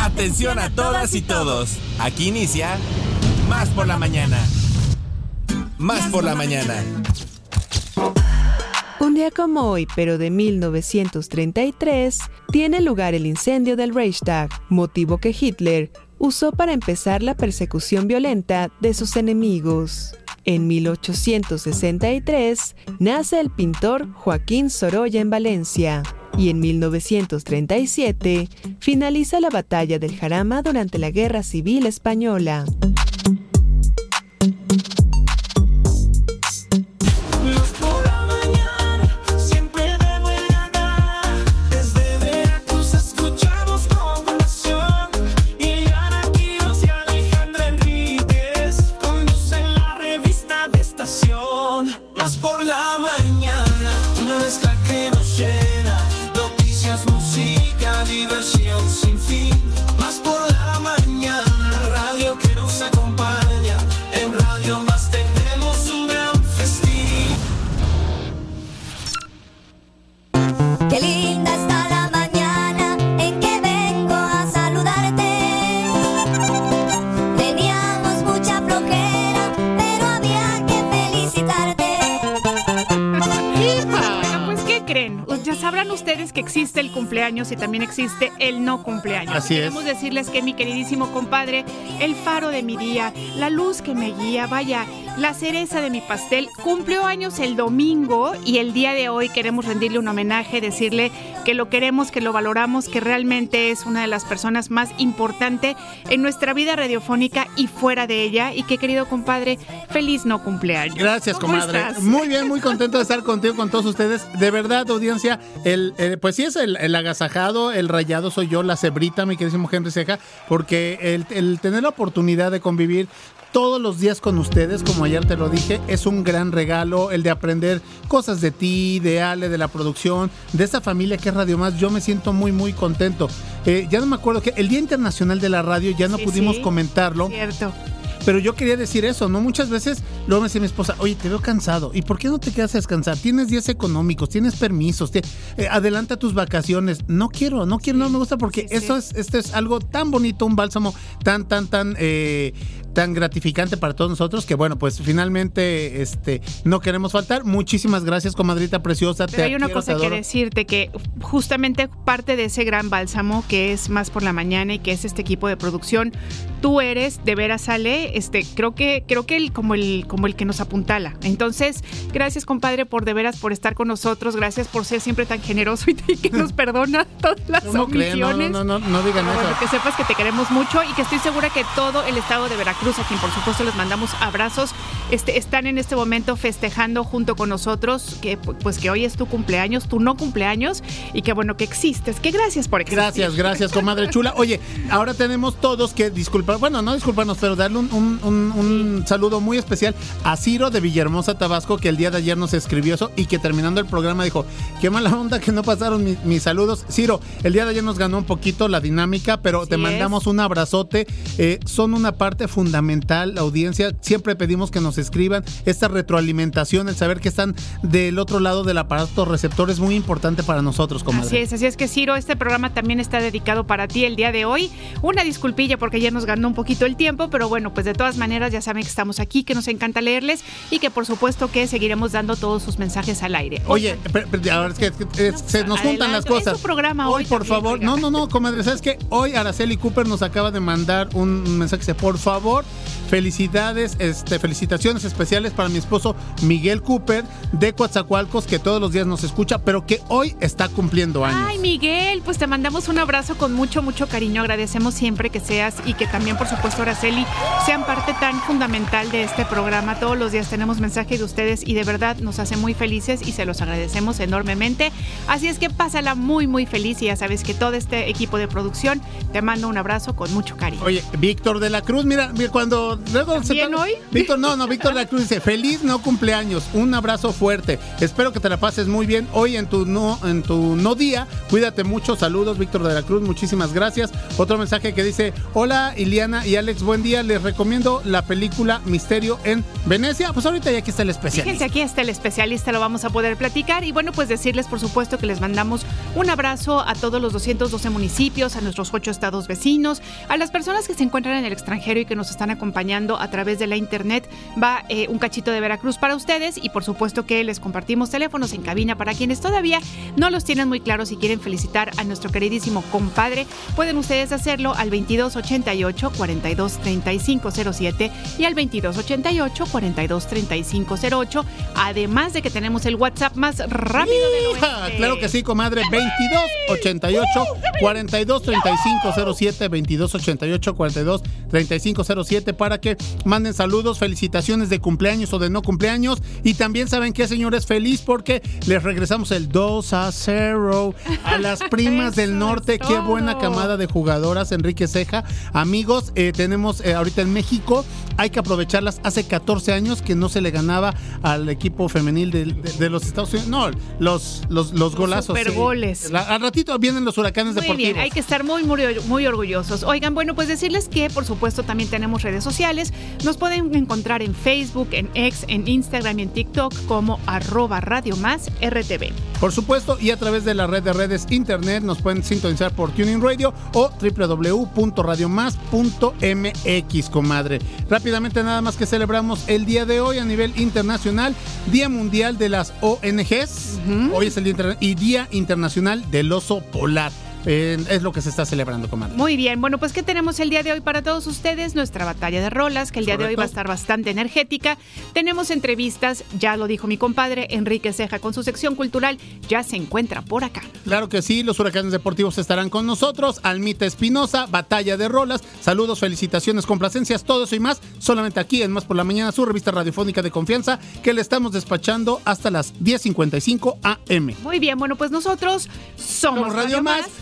Atención a todas y todos. Aquí inicia Más por la mañana. Más por la mañana. Un día como hoy, pero de 1933, tiene lugar el incendio del Reichstag, motivo que Hitler usó para empezar la persecución violenta de sus enemigos. En 1863 nace el pintor Joaquín Sorolla en Valencia y en 1937 finaliza la batalla del Jarama durante la Guerra Civil Española. Y también existe el no cumpleaños. Así es. Queremos decirles que mi queridísimo compadre, el faro de mi día, la luz que me guía, vaya, la cereza de mi pastel, cumplió años el domingo y el día de hoy queremos rendirle un homenaje, decirle que lo queremos, que lo valoramos, que realmente es una de las personas más importantes en nuestra vida radiofónica y fuera de ella. Y que querido compadre, feliz no cumpleaños. Gracias, comadre. Muy bien, muy contento de estar contigo, con todos ustedes. De verdad, audiencia, el, pues sí es el, agasajado, el rayado soy yo, la cebrita, mi queridísimo Henry Ceja, porque el, el tener la oportunidad de convivir todos los días con ustedes, como ayer te lo dije, es un gran regalo el de aprender cosas de ti, de Ale, de la producción, de esta familia que es Radio Más. Yo me siento muy, muy contento. Eh, ya no me acuerdo que el Día Internacional de la Radio ya no pudimos comentarlo. Cierto. Pero yo quería decir eso, ¿no? Muchas veces luego me dice mi esposa, oye, te veo cansado. ¿Y por qué no te quedas a descansar? Tienes días económicos, tienes permisos, te, eh, adelanta tus vacaciones. No quiero, no quiero, no me gusta porque eso es, esto es algo tan bonito, un bálsamo tan, tan, tan, eh, tan gratificante para todos nosotros que bueno, pues finalmente este no queremos faltar. Muchísimas gracias, comadrita preciosa. Pero hay una cosa que decirte que justamente parte de ese gran bálsamo que es más por la mañana y que es este equipo de producción, tú eres de veras sale, este creo que creo que el, como el como el que nos apuntala. Entonces, gracias compadre por de veras por estar con nosotros, gracias por ser siempre tan generoso y, que nos perdona todas las omisiones. No, no, no, no, digan eso. que sepas que te queremos mucho y que estoy segura que todo el estado de Veracruz Cruz, a quien por supuesto les mandamos abrazos. Este, están en este momento festejando junto con nosotros que pues que hoy es tu cumpleaños, tu no cumpleaños y que bueno que existes. Que gracias por existir. Gracias, gracias, comadre chula. Oye, ahora tenemos todos que disculpar, bueno, no disculparnos, pero darle un, saludo muy especial a Ciro de Villahermosa, Tabasco, que el día de ayer nos escribió eso y que terminando el programa dijo, qué mala onda que no pasaron mis saludos. Ciro, el día de ayer nos ganó un poquito la dinámica, pero te mandamos un abrazote. Eh, son una parte fundamental fundamental, la audiencia. Siempre pedimos que nos escriban esta retroalimentación, el saber que están del otro lado del aparato receptor es muy importante para nosotros, comadre. Así es, así es que Ciro, este programa también está dedicado para ti el día de hoy. Una disculpilla porque ya nos ganó un poquito el tiempo, pero bueno, pues de todas maneras ya saben que estamos aquí, que nos encanta leerles y que por supuesto que seguiremos dando todos sus mensajes al aire. Oye, ahora es que, se nos juntan las cosas. Es programa hoy, por favor. No, no, no, comadre, sabes que hoy Araceli Cooper nos acaba de mandar un mensaje dice, por favor, Felicidades, este, felicitaciones especiales para mi esposo Miguel Cooper de Coatzacoalcos, que todos los días nos escucha, pero que hoy está cumpliendo años. Ay, Miguel, pues te mandamos un abrazo con mucho, mucho cariño. Agradecemos siempre que seas y que también, por supuesto, Araceli, sean parte tan fundamental de este programa. Todos los días tenemos mensaje de ustedes y de verdad nos hace muy felices y se los agradecemos enormemente. Así es que pásala muy, muy feliz y ya sabes que todo este equipo de producción te manda un abrazo con mucho cariño. Oye, Víctor de la Cruz, mira, mira cuando luego ¿También hoy? Víctor, no, no, Víctor de la Cruz dice, feliz no cumpleaños, un abrazo fuerte. Espero que te la pases muy bien hoy en tu no, en tu no día. Cuídate mucho, saludos, Víctor de la Cruz, muchísimas gracias. Otro mensaje que dice, hola Iliana y Alex, buen día. Les recomiendo la película Misterio en Venecia. Pues ahorita ya aquí está el especialista. Fíjense, aquí está el especialista, lo vamos a poder platicar. Y bueno, pues decirles, por supuesto, que les mandamos un abrazo a todos los 212 municipios, a nuestros ocho estados vecinos, a las personas que se encuentran en el extranjero y que nos están acompañando a través de la internet. Va eh, un cachito de Veracruz para ustedes y por supuesto que les compartimos teléfonos en cabina para quienes todavía no los tienen muy claros y quieren felicitar a nuestro queridísimo compadre. Pueden ustedes hacerlo al 2288 423507 y al 2288 423508. Además de que tenemos el WhatsApp más rápido del oeste. Claro que sí, comadre. 2288 423507 2288 423507 para que manden saludos, felicitaciones de cumpleaños o de no cumpleaños. Y también saben que, señores, feliz porque les regresamos el 2 a 0 a las primas del norte. Qué buena camada de jugadoras, Enrique Ceja. Amigos, eh, tenemos eh, ahorita en México, hay que aprovecharlas. Hace 14 años que no se le ganaba al equipo femenil de, de- de los Estados Unidos. No, los, los, los golazos. sí. supergoles. La- al ratito vienen los huracanes Muy deportivos. bien, hay que estar muy, muy, muy orgullosos. Oigan, bueno, pues decirles que por supuesto también tenemos redes sociales. Nos pueden encontrar en Facebook, en X, en Instagram y en TikTok como arroba Radio Más RTV. Por supuesto, y a través de la red de redes internet nos pueden sintonizar por Tuning Radio o www.radiomás.mx, comadre. Rápidamente, nada más que celebramos el día de hoy a nivel internacional, Día Mundial de las ONGs. Hoy es el Día y Día Internacional del Oso Polar. Eh, es lo que se está celebrando, comadre. Muy bien, bueno, pues ¿qué tenemos el día de hoy para todos ustedes? Nuestra batalla de rolas, que el día de hoy va a estar bastante energética. Tenemos entrevistas, ya lo dijo mi compadre Enrique Ceja con su sección cultural, ya se encuentra por acá. Claro que sí, los huracanes deportivos estarán con nosotros. Almita Espinosa, batalla de rolas, saludos, felicitaciones, complacencias, todo eso y más, solamente aquí en Más por la Mañana, su revista radiofónica de confianza, que le estamos despachando hasta las 10.55 AM. Muy bien, bueno, pues nosotros somos, Somos Radio Más,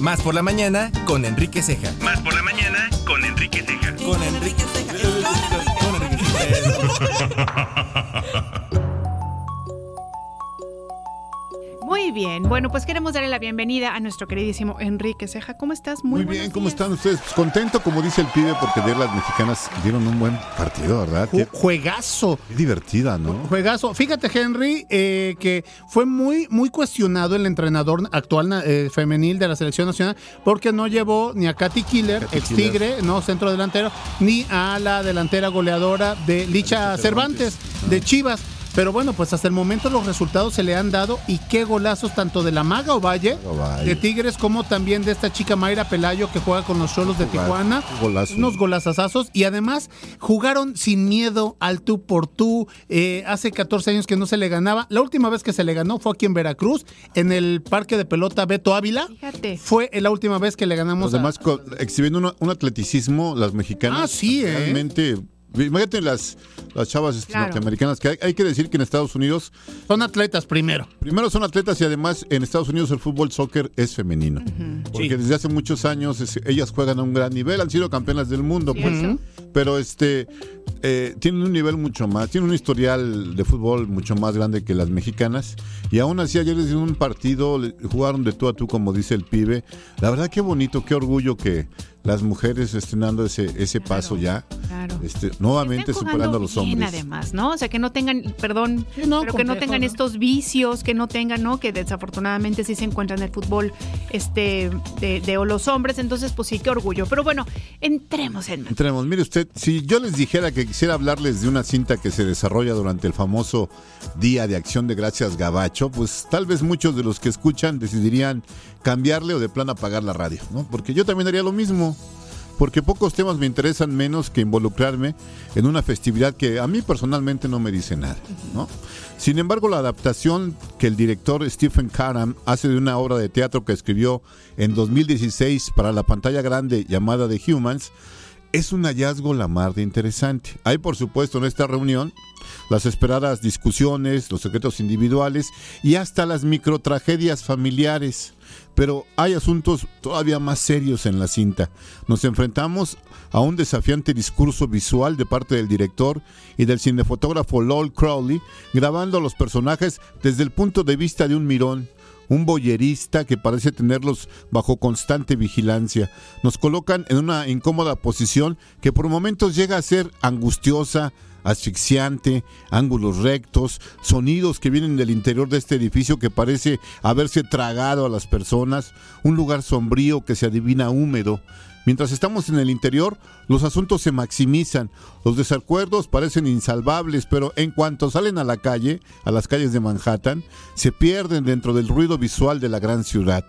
Más por la mañana con Enrique Ceja. Más por la mañana con Enrique Ceja. Con Enrique Con Enrique Muy bien, bueno, pues queremos darle la bienvenida a nuestro queridísimo Enrique Ceja. ¿Cómo estás? Muy, buenos bien, ¿cómo días. están ustedes? Pues contento, como dice el pibe, porque ayer las mexicanas dieron un buen partido, ¿verdad? Ju- Juegazo. qué divertida, ¿no? Juegazo. Fíjate, Henry, eh, que fue muy, muy cuestionado el entrenador actual eh, femenil de la selección nacional porque no llevó ni a Katy Killer, Katy ex Killer. Tigre, no centro delantero, ni a la delantera goleadora de Licha Cervantes, de Chivas. Pero bueno, pues hasta el momento los resultados se le han dado y qué golazos tanto de la Maga Ovalle, Ovalle. de Tigres, como también de esta chica Mayra Pelayo que juega con los Cholos de Tijuana. golazo. Unos golazazazos y además jugaron sin miedo al tú por tú. Eh, hace 14 años que no se le ganaba. La última vez que se le ganó fue aquí en Veracruz, en el parque de pelota Beto Ávila. Fíjate. Fue la última vez que le ganamos Los demás a- co- exhibiendo un atleticismo, las mexicanas. Ah, sí, ¿eh? Imagínate las, las chavas este, Claro. norteamericanas, que hay, hay que decir que en Estados Unidos, Son atletas primero. primero son atletas y además en Estados Unidos el fútbol soccer es femenino. Porque Sí. desde hace muchos años es- ellas juegan a un gran nivel, han sido campeonas del mundo, pues. Pero este eh, tienen un nivel mucho más, tienen un historial de fútbol mucho más grande que las mexicanas. Y aún así ayer les dieron un partido, jugaron de tú a tú, como dice el pibe. La verdad qué bonito, qué orgullo que las mujeres estén dando ese, ese paso ya. Claro. Este, nuevamente superando a los bien, hombres. además, ¿no? O sea, que no tengan, perdón, Sí, no, pero que no tengan ¿no? estos vicios, que no tengan, ¿no? Que desafortunadamente sí se encuentran en el fútbol este, de, de los hombres. Entonces, pues sí, qué orgullo. Pero bueno, entremos en... Entremos, mire usted, si yo les dijera que quisiera hablarles de una cinta que se desarrolla durante el famoso Día de Acción de Gracias Gabacho, pues tal vez muchos de los que escuchan decidirían cambiarle o de plano apagar la radio, ¿no? Porque yo también haría lo mismo. Porque pocos temas me interesan menos que involucrarme en una festividad que a mí personalmente no me dice nada. ¿no? Sin embargo, la adaptación que el director Stephen Karam hace de una obra de teatro que escribió en 2016 para la pantalla grande llamada The Humans es un hallazgo la mar de interesante. Hay, por supuesto, en esta reunión las esperadas discusiones, los secretos individuales y hasta las microtragedias familiares. Pero hay asuntos todavía más serios en la cinta. Nos enfrentamos a un desafiante discurso visual de parte del director y del cinefotógrafo Lowell Crowley, grabando a los personajes desde el punto de vista de un mirón, un boyerista que parece tenerlos bajo constante vigilancia. Nos colocan en una incómoda posición que por momentos llega a ser angustiosa, asfixiante, ángulos rectos, sonidos que vienen del interior de este edificio que parece haberse tragado a las personas, un lugar sombrío que se adivina húmedo. Mientras estamos en el interior, los asuntos se maximizan, los desacuerdos parecen insalvables, pero en cuanto salen a la calle, a las calles de Manhattan, se pierden dentro del ruido visual de la gran ciudad.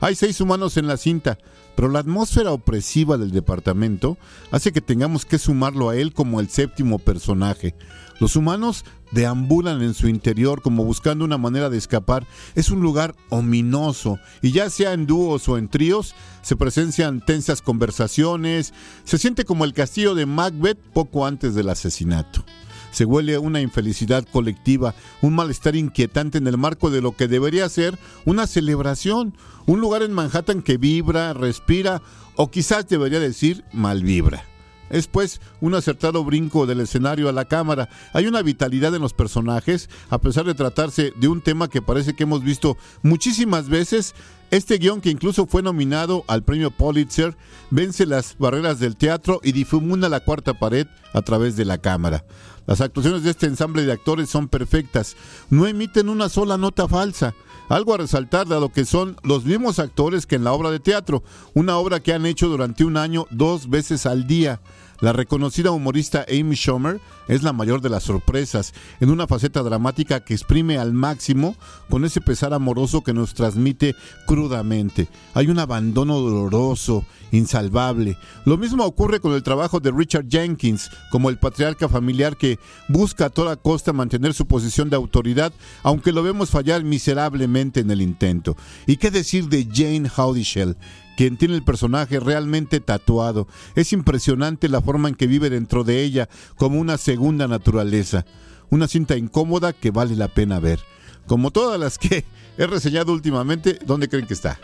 Hay seis humanos en la cinta, pero la atmósfera opresiva del departamento hace que tengamos que sumarlo a él como el séptimo personaje. Los humanos deambulan en su interior como buscando una manera de escapar. Es un lugar ominoso y ya sea en dúos o en tríos, se presencian tensas conversaciones, se siente como el castillo de Macbeth poco antes del asesinato. Se huele una infelicidad colectiva, un malestar inquietante en el marco de lo que debería ser una celebración, un lugar en Manhattan que vibra, respira o quizás debería decir malvibra. Es pues un acertado brinco del escenario a la cámara. Hay una vitalidad en los personajes, a pesar de tratarse de un tema que parece que hemos visto muchísimas veces. Este guion, que incluso fue nominado al premio Pulitzer, vence las barreras del teatro y difumina la cuarta pared a través de la cámara. Las actuaciones de este ensamble de actores son perfectas, no emiten una sola nota falsa. Algo a resaltar dado que son los mismos actores que en la obra de teatro, una obra que han hecho durante un año dos veces al día. La reconocida humorista Amy Schumer es la mayor de las sorpresas, en una faceta dramática que exprime al máximo con ese pesar amoroso que nos transmite crudamente. Hay un abandono doloroso, insalvable. Lo mismo ocurre con el trabajo de Richard Jenkins, como el patriarca familiar que busca a toda costa mantener su posición de autoridad, aunque lo vemos fallar miserablemente en el intento. ¿Y qué decir de Jane Howdishell? Quien tiene el personaje realmente tatuado. Es impresionante la forma en que vive dentro de ella como una segunda naturaleza. Una cinta incómoda que vale la pena ver. Como todas las que he reseñado últimamente, ¿dónde creen que está?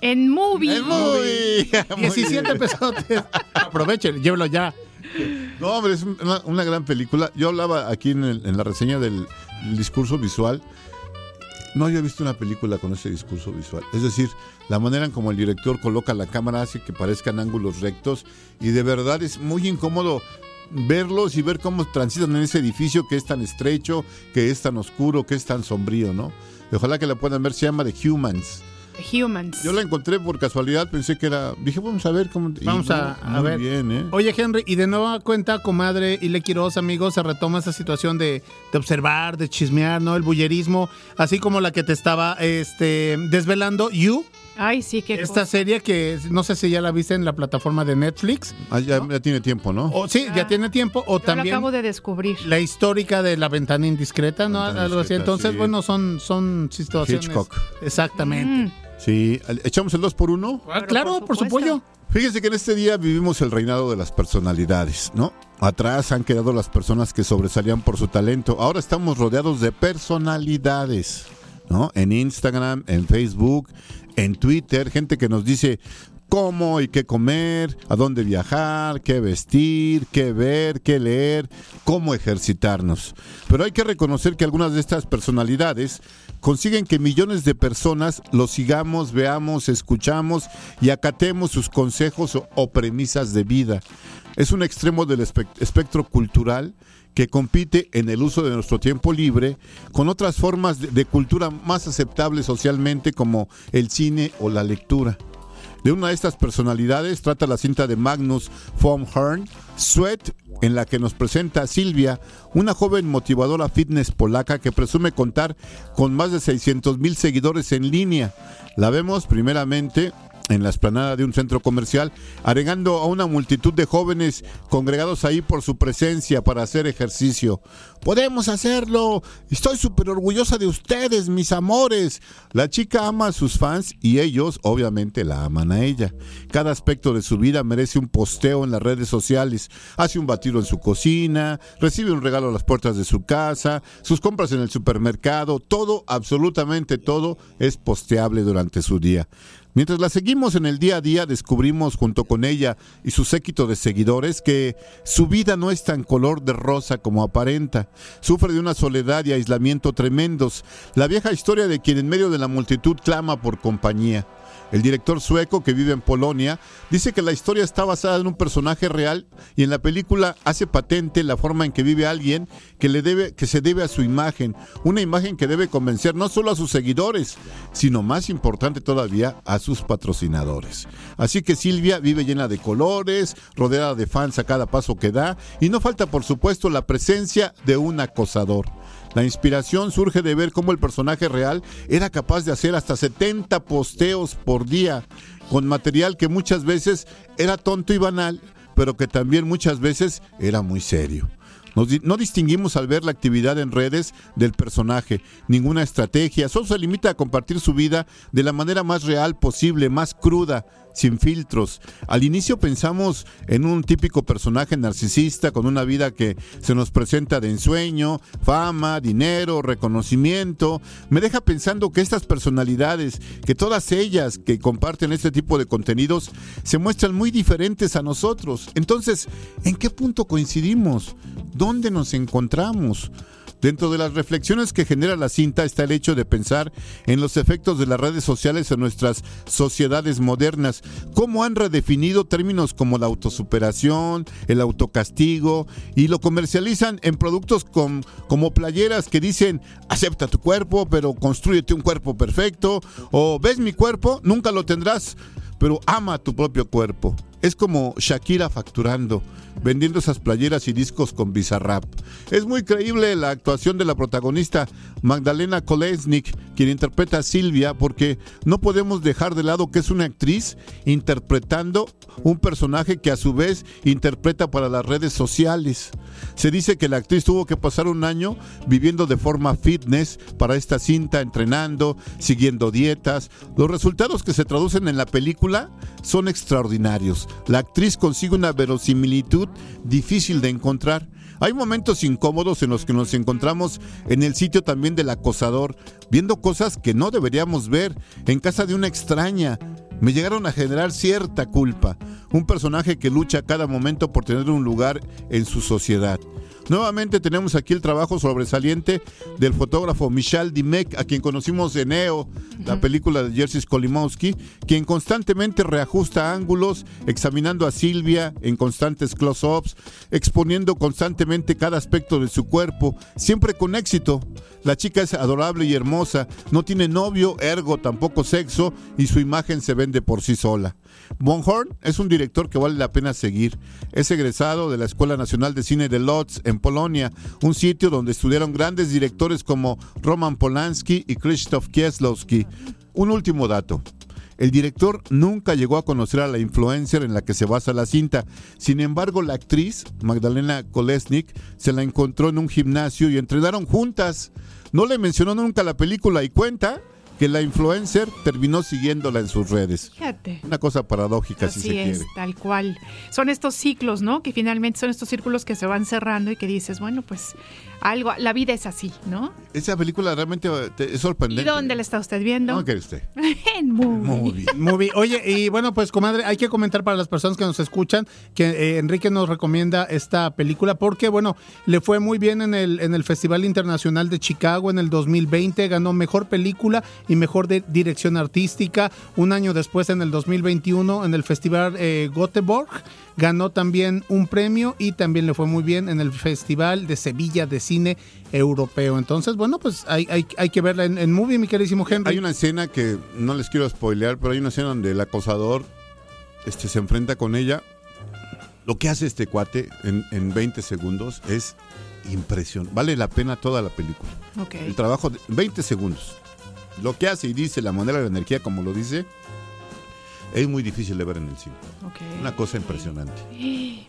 En Movie. En Movie. Muy 17 bien. pesotes. Aprovechen, llévelo ya. No, hombre, es una, una gran película. Yo hablaba aquí en, el- en la reseña del, del discurso visual. No había visto una película con ese discurso visual. Es decir, la manera en como el director coloca la cámara hace que parezcan ángulos rectos y de verdad es muy incómodo verlos y ver cómo transitan en ese edificio que es tan estrecho, que es tan oscuro, que es tan sombrío, ¿no? Ojalá que la puedan ver, se llama The Humans. Humans. Yo la encontré por casualidad, pensé que era... Dije, vamos a ver cómo... Vamos a, ver. bien, ¿eh? Oye, Henry, y de nueva cuenta, comadre y Le Quiroz, amigos, se retoma esa situación de, de observar, de chismear, ¿no? El bullerismo, así como la que te estaba este, desvelando, You, Ay, sí, qué esta serie que no sé si ya la viste en la plataforma de Netflix. Ah, ya, ya tiene tiempo, ¿no? O sí, ya Ah. tiene tiempo. O Yo también lo acabo de descubrir. la histórica de la ventana indiscreta, ¿no? Ventana Algo así. Entonces, sí. bueno, son, son situaciones. Hitchcock. Exactamente. Mm, Sí, ¿echamos el 2 por 1 Ah, claro, por por supuesto. supuesto. Fíjense que en este día vivimos el reinado de las personalidades, ¿no? Atrás han quedado las personas que sobresalían por su talento. Ahora estamos rodeados de personalidades, ¿no? En Instagram, en Facebook, en Twitter, gente que nos dice cómo y qué comer, a dónde viajar, qué vestir, qué ver, qué leer, cómo ejercitarnos. Pero hay que reconocer que algunas de estas personalidades consiguen que millones de personas los sigamos, veamos, escuchamos y acatemos sus consejos o, premisas de vida. Es un extremo del espe- espectro cultural que compite en el uso de nuestro tiempo libre con otras formas de cultura más aceptables socialmente como el cine o la lectura. De una de estas personalidades trata la cinta de Magnus von Horn, Sweat, en la que nos presenta a Silvia, una joven motivadora fitness polaca que presume contar con más de 600 mil seguidores en línea. La vemos primeramente en la esplanada de un centro comercial, agregando a una multitud de jóvenes congregados ahí por su presencia para hacer ejercicio. Podemos hacerlo. Estoy súper orgullosa de ustedes, mis amores. La chica ama a sus fans y ellos obviamente la aman a ella. Cada aspecto de su vida merece un posteo en las redes sociales. Hace un batido en su cocina, recibe un regalo a las puertas de su casa, sus compras en el supermercado, todo, absolutamente todo es posteable durante su día. Mientras la seguimos en el día a día, descubrimos junto con ella y su séquito de seguidores que su vida no es tan color de rosa como aparenta. Sufre de una soledad y aislamiento tremendos. La vieja historia de quien en medio de la multitud clama por compañía. El director sueco que vive en Polonia dice que la historia está basada en un personaje real y en la película hace patente la forma en que vive alguien que le debe que se debe a su imagen, una imagen que debe convencer no solo a sus seguidores, sino más importante todavía a sus patrocinadores. Así que Silvia vive llena de colores, rodeada de fans a cada paso que da y no falta por supuesto la presencia de un acosador. La inspiración surge de ver cómo el personaje real era capaz de hacer hasta 70 posteos por día, con material que muchas veces era tonto y banal, pero que también muchas veces era muy serio. no distinguimos al ver la actividad en redes del personaje, ninguna estrategia, solo se limita a compartir su vida de la manera más real posible, más cruda, sin filtros. Al inicio pensamos en un típico personaje narcisista con una vida que se nos presenta de ensueño, fama, dinero, reconocimiento. Me deja pensando que estas personalidades, que todas ellas que comparten este tipo de contenidos, se muestran muy diferentes a nosotros. Entonces, ¿en qué punto coincidimos? ¿Dónde nos encontramos? Dentro de las reflexiones que genera la cinta está el hecho de pensar en los efectos de las redes sociales en nuestras sociedades modernas, cómo han redefinido términos como la autosuperación, el autocastigo y lo comercializan en productos como playeras que dicen acepta tu cuerpo, pero construyete un cuerpo perfecto, o ves mi cuerpo, nunca lo tendrás, pero ama tu propio cuerpo. Es como Shakira facturando, vendiendo esas playeras y discos con Bizarrap. Es muy creíble la actuación de la protagonista Magdalena Kolesnik, quien interpreta a Silvia, porque no podemos dejar de lado que es una actriz interpretando un personaje que a su vez interpreta para las redes sociales. Se dice que la actriz tuvo que pasar un año viviendo de forma fitness para esta cinta, entrenando, siguiendo dietas. Los resultados que se traducen en la película son extraordinarios la actriz consigue una verosimilitud difícil de encontrar. Hay momentos incómodos en los que nos encontramos en el sitio también del acosador, viendo cosas que no deberíamos ver, en casa de una extraña. Me llegaron a generar cierta culpa, un personaje que lucha cada momento por tener un lugar en su sociedad. Nuevamente tenemos aquí el trabajo sobresaliente del fotógrafo Michal Dimek, a quien conocimos de Neo, la película de Jerzy Skolimowski, quien constantemente reajusta ángulos, examinando a Silvia en constantes close-ups, exponiendo constantemente cada aspecto de su cuerpo, siempre con éxito. La chica es adorable y hermosa, no tiene novio, ergo tampoco sexo, y su imagen se vende por sí sola. Bonhorn es un director que vale la pena seguir. Es egresado de la Escuela Nacional de Cine de Lodz en Polonia, un sitio donde estudiaron grandes directores como Roman Polanski y Krzysztof Kieslowski. Un último dato. El director nunca llegó a conocer a la influencer en la que se basa la cinta. Sin embargo, la actriz, Magdalena Kolesnik, se la encontró en un gimnasio y entrenaron juntas. No le mencionó nunca la película y cuenta que la influencer terminó siguiéndola en sus redes. Fíjate. Una cosa paradójica, si se es, tal cual. Son estos ciclos, ¿no? Que finalmente son estos círculos que se van cerrando y que dices, bueno, pues algo, la vida es así, ¿no? Esa película realmente es sorprendente. ¿Y dónde la está usted viendo? ¿Dónde quiere usted? en movie. movie. Oye, y bueno, pues comadre, hay que comentar para las personas que nos escuchan que eh, Enrique nos recomienda esta película porque, bueno, le fue muy bien en el, en el Festival Internacional de Chicago en el 2020, ganó mejor película y mejor de dirección artística. Un año después, en el 2021, en el Festival eh, Göteborg, ganó también un premio y también le fue muy bien en el Festival de Sevilla de Cine Europeo. Entonces, bueno, pues hay, hay, que verla en, movie, mi queridísimo Henry. Hay una escena que no les quiero spoilear, pero hay una escena donde el acosador este, se enfrenta con ella. Lo que hace este cuate en, en 20 segundos es impresionante. Vale la pena toda la película. El trabajo de 20 segundos lo que hace y dice, la moneda de la energía, como lo dice, es muy difícil de ver en el cine. Ok. Una cosa impresionante.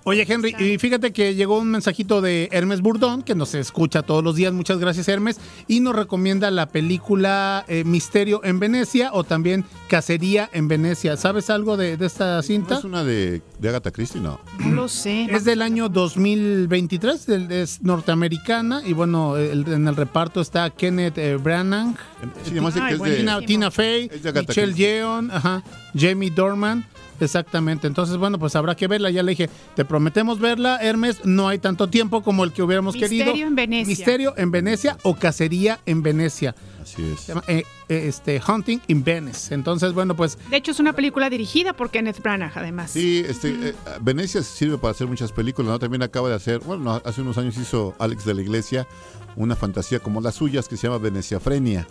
Oye, Henry, y fíjate que llegó un mensajito de Hermes Burdón, que nos escucha todos los días, muchas gracias Hermes, y nos recomienda la película eh, Misterio en Venecia o también Cacería en Venecia. ¿Sabes algo de, de esta ¿No cinta? es una de, de Agatha Christie? No. No lo sé. Es del año 2023, del- es norteamericana y bueno, el- en el reparto está Kenneth eh, Branagh, Sí, además que es de, Tina, Tina Fey, Es de Agatha Michelle Christie. Yeoh, ajá, Jamie Dorman. Exactamente, entonces bueno, pues habrá que verla, ya le dije, te prometemos verla, Hermes, no hay tanto tiempo como el que hubiéramos Misterio querido. en Venecia. Misterio en Venecia o Cacería en Venecia. Así es. Se llama eh, eh, este, Hunting in Venice. Entonces, bueno, pues De hecho, es una película dirigida por Kenneth Branagh, además. Sí, este, eh, Venecia sirve para hacer muchas películas, ¿no? También acaba de hacer, bueno, no, hace unos años hizo Alex de la Iglesia una fantasía como las suyas que se llama Veneciafrenia.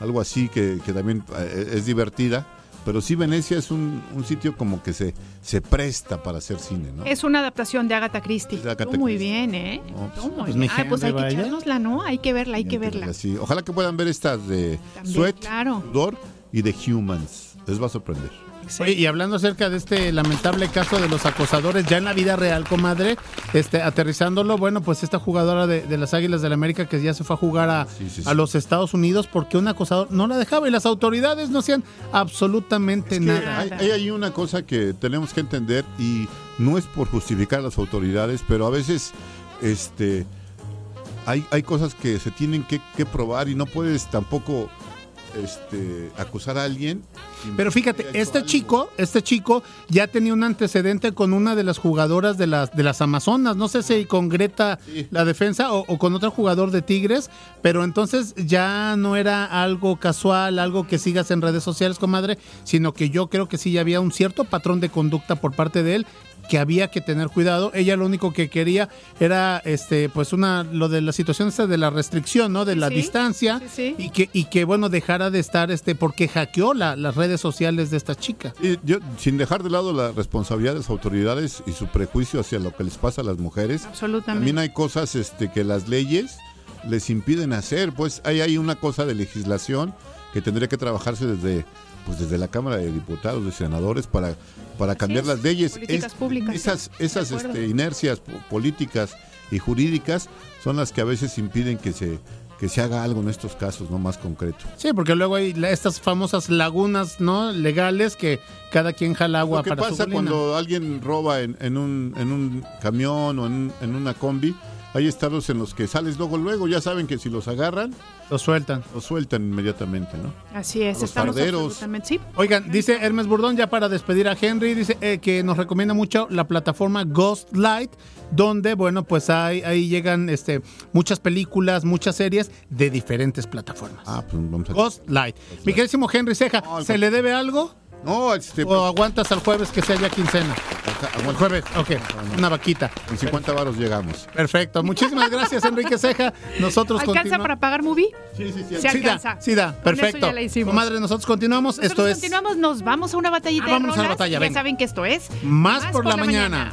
Algo así que, que también eh, es divertida. Pero sí, Venecia es un, un sitio como que se, se presta para hacer cine, ¿no? Es una adaptación de Agatha Christie. De Agatha Tú muy Christie. bien, ¿eh? No, pues, muy pues, bien. pues hay que echárnosla, ¿no? Hay que verla, hay que verla. Ojalá que puedan ver estas de También, Sweat, claro. Sudor y de Humans. Les va a sorprender. Oye, y hablando acerca de este lamentable caso de los acosadores, ya en la vida real, comadre, este, aterrizándolo, bueno, pues esta jugadora de, de las Águilas del la América que ya se fue a jugar a, Sí, sí, sí. a los Estados Unidos porque un acosador no la dejaba y las autoridades no hacían absolutamente nada. Hay, hay ahí una cosa que tenemos que entender y no es por justificar a las autoridades, pero a veces este hay, hay cosas que se tienen que, que probar y no puedes tampoco este, acusar a alguien. Pero fíjate, este algo. chico, este chico ya tenía un antecedente con una de las jugadoras de las, de las Amazonas, no sé si con Greta Sí. la defensa o, o con otro jugador de Tigres, pero entonces ya no era algo casual, algo que sigas en redes sociales, comadre, sino que yo creo que sí ya había un cierto patrón de conducta por parte de él que había que tener cuidado. Ella lo único que quería era este pues una lo de la situación esta de la restricción, ¿no? De la sí. distancia Sí, sí. y que y que bueno, dejara de estar este porque hackeó la- las redes sociales de esta chica. Y yo, sin dejar de lado la responsabilidad de las autoridades y su prejuicio hacia lo que les pasa a las mujeres, Absolutamente. también hay cosas este, que las leyes les impiden hacer. Pues hay, hay una cosa de legislación que tendría que trabajarse desde, pues desde la Cámara de Diputados, de senadores, para, para cambiar es, las leyes. políticas públicas, Esas, esas este, inercias po- políticas y jurídicas son las que a veces impiden que se, que se haga algo en estos casos, no más concreto. Sí, porque luego hay estas famosas lagunas, ¿no? legales que cada quien jala agua para su pasa bolina. cuando alguien roba en, en un, en un camión o en, en una combi, hay estados en los que sales luego, luego, ya saben que si los agarran, lo sueltan. los sueltan inmediatamente, ¿no? Así es, a los estamos farderos. absolutamente. Sí. Oigan, dice Hermes Burdón, ya para despedir a Henry, dice eh, que nos recomienda mucho la plataforma Ghost Light, donde, bueno, pues hay, ahí llegan este, muchas películas, muchas series de diferentes plataformas. Ah, pues vamos a... Ghost Light. Mi queridísimo Henry Ceja, ¿se le debe algo? No, este, ¿O aguantas al jueves que sea ya quincena? El jueves, ok, una vaquita. en 50 varos llegamos. Perfecto. Muchísimas gracias, Enrique Ceja. Nosotros ¿Alcanza continuamos. para pagar movie? Sí, sí, sí. Se Sí da, alcanza. sí da, Con eso perfecto. ya la hicimos. Comadre, nosotros continuamos. Nosotros esto es continuamos, nos vamos a una batallita Ah, de vámonos a la batalla, Ya venga. saben que esto es Más, por, la, mañana.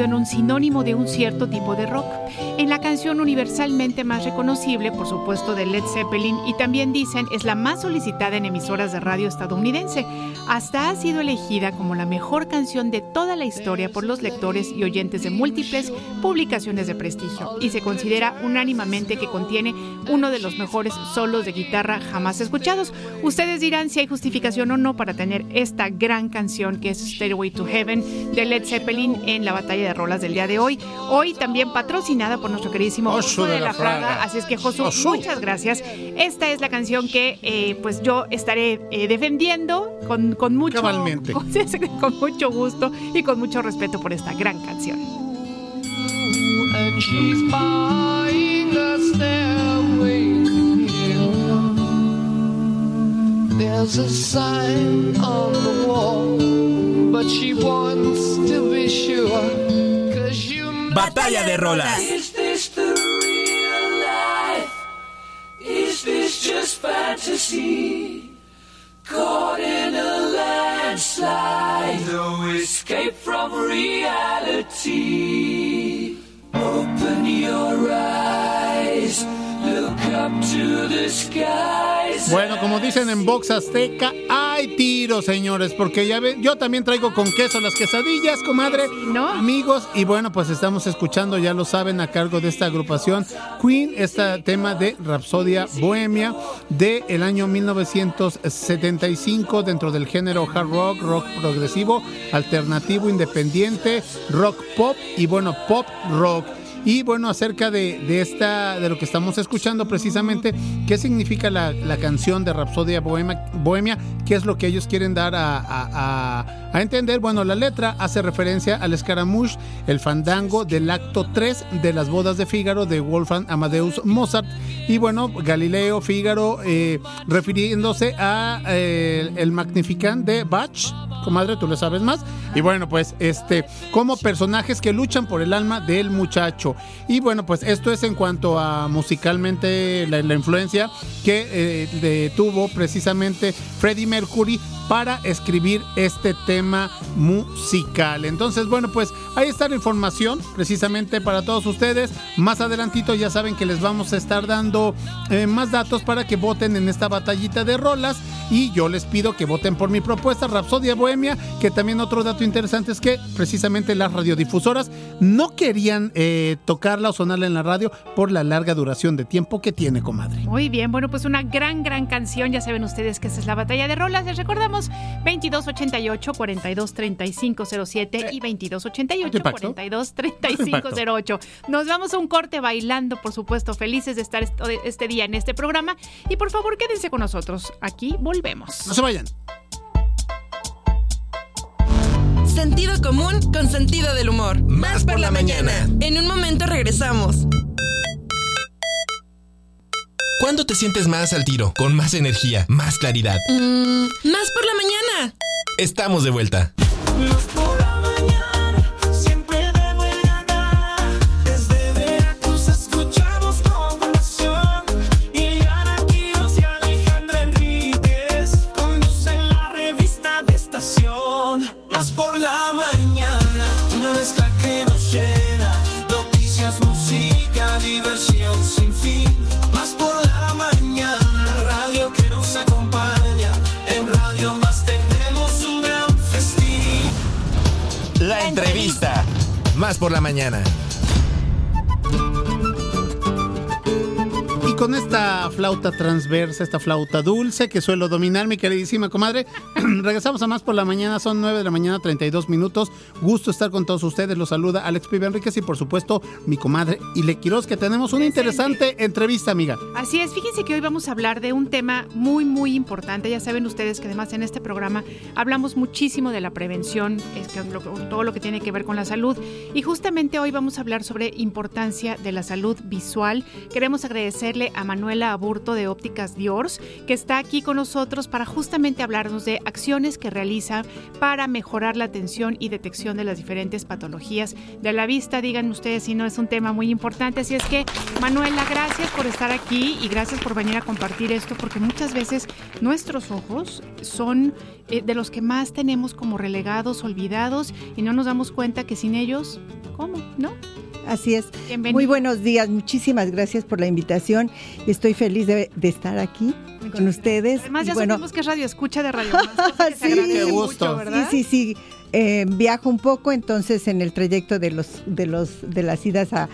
En un sinónimo de un cierto tipo de rock. en la canción universalmente más reconocible, por supuesto, de Led Zeppelin y también dicen es la más solicitada en emisoras de radio estadounidense. Hasta ha sido elegida como la mejor canción de toda la historia por los lectores y oyentes de múltiples publicaciones de prestigio y se considera unánimemente que contiene uno de los mejores solos de guitarra jamás escuchados. Ustedes dirán si hay justificación o no para tener esta gran canción que es Stairway to Heaven de Led Zeppelin en la batalla de rolas del día de hoy. Hoy también patrocinada por nuestro queridísimo Josu de, la, Fraga. Así es que Josu, muchas gracias. Esta es la canción que eh, pues yo estaré eh, defendiendo con, con mucho con, con mucho gusto y con mucho respeto por esta gran canción. There's a sign on the wall, but she wants to be sure. Cause you Batalla de rolas. Is this the real life? Is this just fantasy? Caught in a landslide, no escape from reality. Open your eyes, look up to the skies. Bueno, como dicen en Box Azteca, hay tiro, señores, porque ya ven, yo también traigo con queso las quesadillas, comadre, ¿no? amigos, y bueno, pues estamos escuchando, ya lo saben, a cargo de esta agrupación Queen, este tema de Rapsodia Bohemia de el año 1975 dentro del género hard rock, rock progresivo, alternativo, independiente, rock pop y bueno, pop rock. Y bueno, acerca de, de esta, de lo que estamos escuchando precisamente, ¿qué significa la, la canción de Rapsodia Bohemia, Bohemia? ¿Qué es lo que ellos quieren dar a, a- a- a entender? Bueno, la letra hace referencia al escaramouche, el fandango del acto 3 de las bodas de Fígaro de Wolfgang Amadeus Mozart. Y bueno, Galileo, Fígaro, eh, refiriéndose a eh, el Magnificat de Bach. Comadre, tú le sabes más. Y bueno, pues este, como personajes que luchan por el alma del muchacho. Y bueno, pues esto es en cuanto a musicalmente la, influencia que eh, tuvo precisamente Freddie Mercury para escribir este tema musical. Entonces, bueno, pues ahí está la información precisamente para todos ustedes. Más adelantito ya saben que les vamos a estar dando eh, más datos para que voten en esta batallita de rolas. Y yo les pido que voten por mi propuesta, Rapsodia Bohemia, que también otro dato interesante es que precisamente las radiodifusoras no querían eh, tocarla o sonarla en la radio por la larga duración de tiempo que tiene, comadre. Muy bien, bueno, pues una gran, gran canción. Ya saben ustedes que esa es la batalla de rolas. Les recordamos 2288 423507 y 2288 ¿Qué pasó? 423508. Nos vamos a un corte bailando, por supuesto, felices de estar este día en este programa. Y por favor, quédense con nosotros. Aquí volvemos. No se vayan. Sentido común con sentido del humor. Más por la mañana. En un momento regresamos. ¿Cuándo te sientes más al tiro? Con más energía, más claridad. Mm, más por la mañana. Estamos de vuelta. Por la mañana. Con esta flauta transversa, esta flauta dulce que suelo dominar, mi queridísima comadre, regresamos a más por la mañana, son 9 de la mañana, 32 minutos. Gusto estar con todos ustedes, los saluda Alex Pibe Enríquez y por supuesto mi comadre Ile Quiroz, que tenemos una interesante entrevista, amiga. Así es, fíjense que hoy vamos a hablar de un tema muy, muy importante. Ya saben ustedes que además en este programa hablamos muchísimo de la prevención, es que todo lo que tiene que ver con la salud. Y justamente hoy vamos a hablar sobre importancia de la salud visual. Queremos agradecerle a Manuela Aburto de Ópticas Diors, que está aquí con nosotros para justamente hablarnos de acciones que realiza para mejorar la atención y detección de las diferentes patologías de la vista. Díganme ustedes si no es un tema muy importante. Así es que, Manuela, gracias por estar aquí y gracias por venir a compartir esto, porque muchas veces nuestros ojos son eh, de los que más tenemos como relegados, olvidados, y no nos damos cuenta que sin ellos, ¿cómo? ¿No? Así es. Bienvenida. Muy buenos días, muchísimas gracias por la invitación. Estoy feliz de, de estar aquí con ustedes. Además, ya bueno, supimos que es radio escucha de Radio Más. Sí. agradece Qué mucho, gusto. ¿verdad? Sí, sí, sí. Eh, viajo un poco, entonces en el trayecto de los de los de las idas a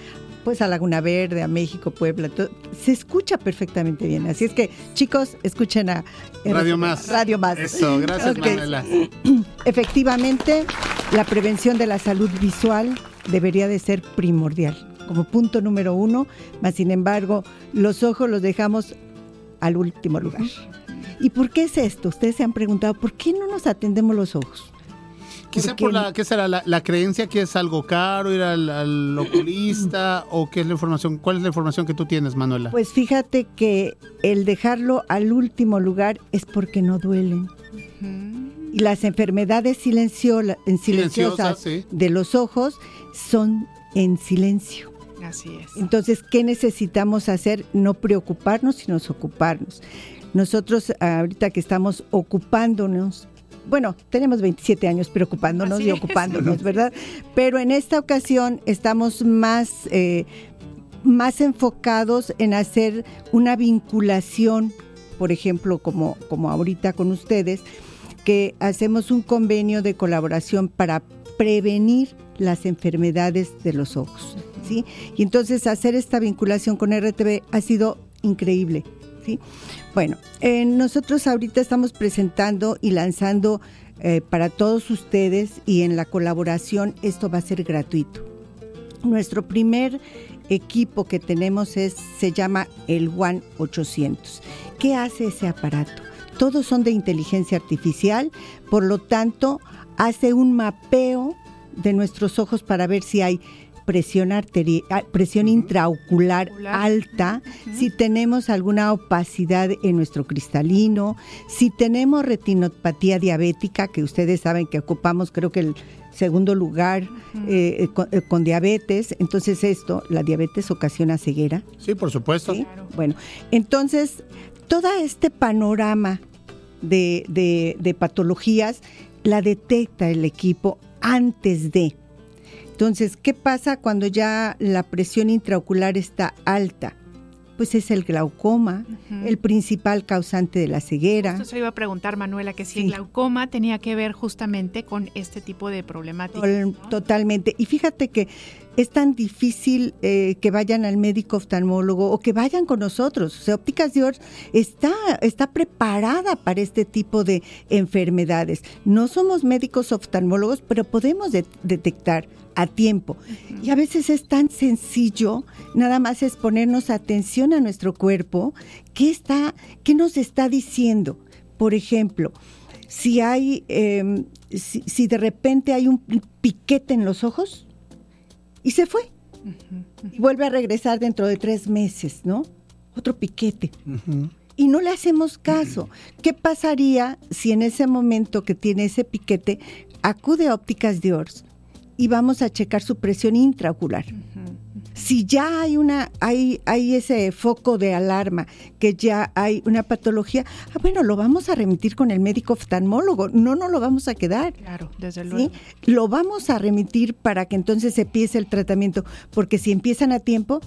pues a Laguna Verde, a México, Puebla, todo, se escucha perfectamente bien. Así es que chicos, escuchen a Radio Más. Radio Más. Eso, gracias, Ok. Manuela. Efectivamente, la prevención de la salud visual debería de ser primordial, como punto número uno, mas sin embargo, los ojos los dejamos al último lugar. ¿Y por qué es esto? Ustedes se han preguntado, ¿por qué no nos atendemos los ojos? Quizá por la, ¿qué será? La, la creencia que es algo caro, ir al, al oculista, o qué es la información, cuál es la información que tú tienes, Manuela? Pues fíjate que el dejarlo al último lugar es porque no duelen. Las enfermedades en silenciosas Silenciosas, sí. de los ojos son en silencio. Así es. Entonces, ¿qué necesitamos hacer? No preocuparnos, sino ocuparnos. Nosotros ahorita que estamos ocupándonos, bueno, tenemos 27 años preocupándonos Así y es. ocupándonos, ¿verdad? Pero en esta ocasión estamos más, eh, más enfocados en hacer una vinculación, por ejemplo, como, como ahorita con ustedes, que hacemos un convenio de colaboración para prevenir las enfermedades de los ojos, ¿sí? Y entonces hacer esta vinculación con RTV ha sido increíble, ¿sí? Bueno, eh, nosotros ahorita estamos presentando y lanzando eh, para todos ustedes y en la colaboración esto va a ser gratuito. Nuestro primer equipo que tenemos es se llama el One 800. ¿Qué hace ese aparato? Todos son de inteligencia artificial, por lo tanto hace un mapeo de nuestros ojos para ver si hay presión arterial, presión intraocular Ocular. alta, si tenemos alguna opacidad en nuestro cristalino, si tenemos retinopatía diabética, que ustedes saben que ocupamos creo que el segundo lugar eh, con, eh, con diabetes, entonces esto, la diabetes ocasiona ceguera. Sí, por supuesto. ¿sí? Bueno, entonces, todo este panorama de, de- de patologías la detecta el equipo antes de. Entonces, ¿qué pasa cuando ya la presión intraocular está alta? Pues es el glaucoma, el principal causante de la ceguera. Esto se iba a preguntar, Manuela, que si el glaucoma tenía que ver justamente con este tipo de problemáticas. Tol- ¿no? Totalmente. Y fíjate que es tan difícil eh, que vayan al médico oftalmólogo o que vayan con nosotros. O sea, Ópticas Dior está, está preparada para este tipo de enfermedades. No somos médicos oftalmólogos, pero podemos de- detectar a tiempo. Y a veces es tan sencillo, nada más es ponernos atención a nuestro cuerpo, qué está, qué nos está diciendo. Por ejemplo, si hay, eh, si, si de repente hay un piquete en los ojos y se fue y vuelve a regresar dentro de tres meses, ¿no? Otro piquete. Y no le hacemos caso. ¿Qué pasaría si en ese momento que tiene ese piquete acude a ópticas Diors y vamos a checar su presión intraocular? Si ya hay una, hay, hay ese foco de alarma, que ya hay una patología, ah, bueno, lo vamos a remitir con el médico oftalmólogo, no nos lo vamos a quedar. Claro, desde ¿sí? luego. Lo vamos a remitir para que entonces empiece el tratamiento, porque si empiezan a tiempo,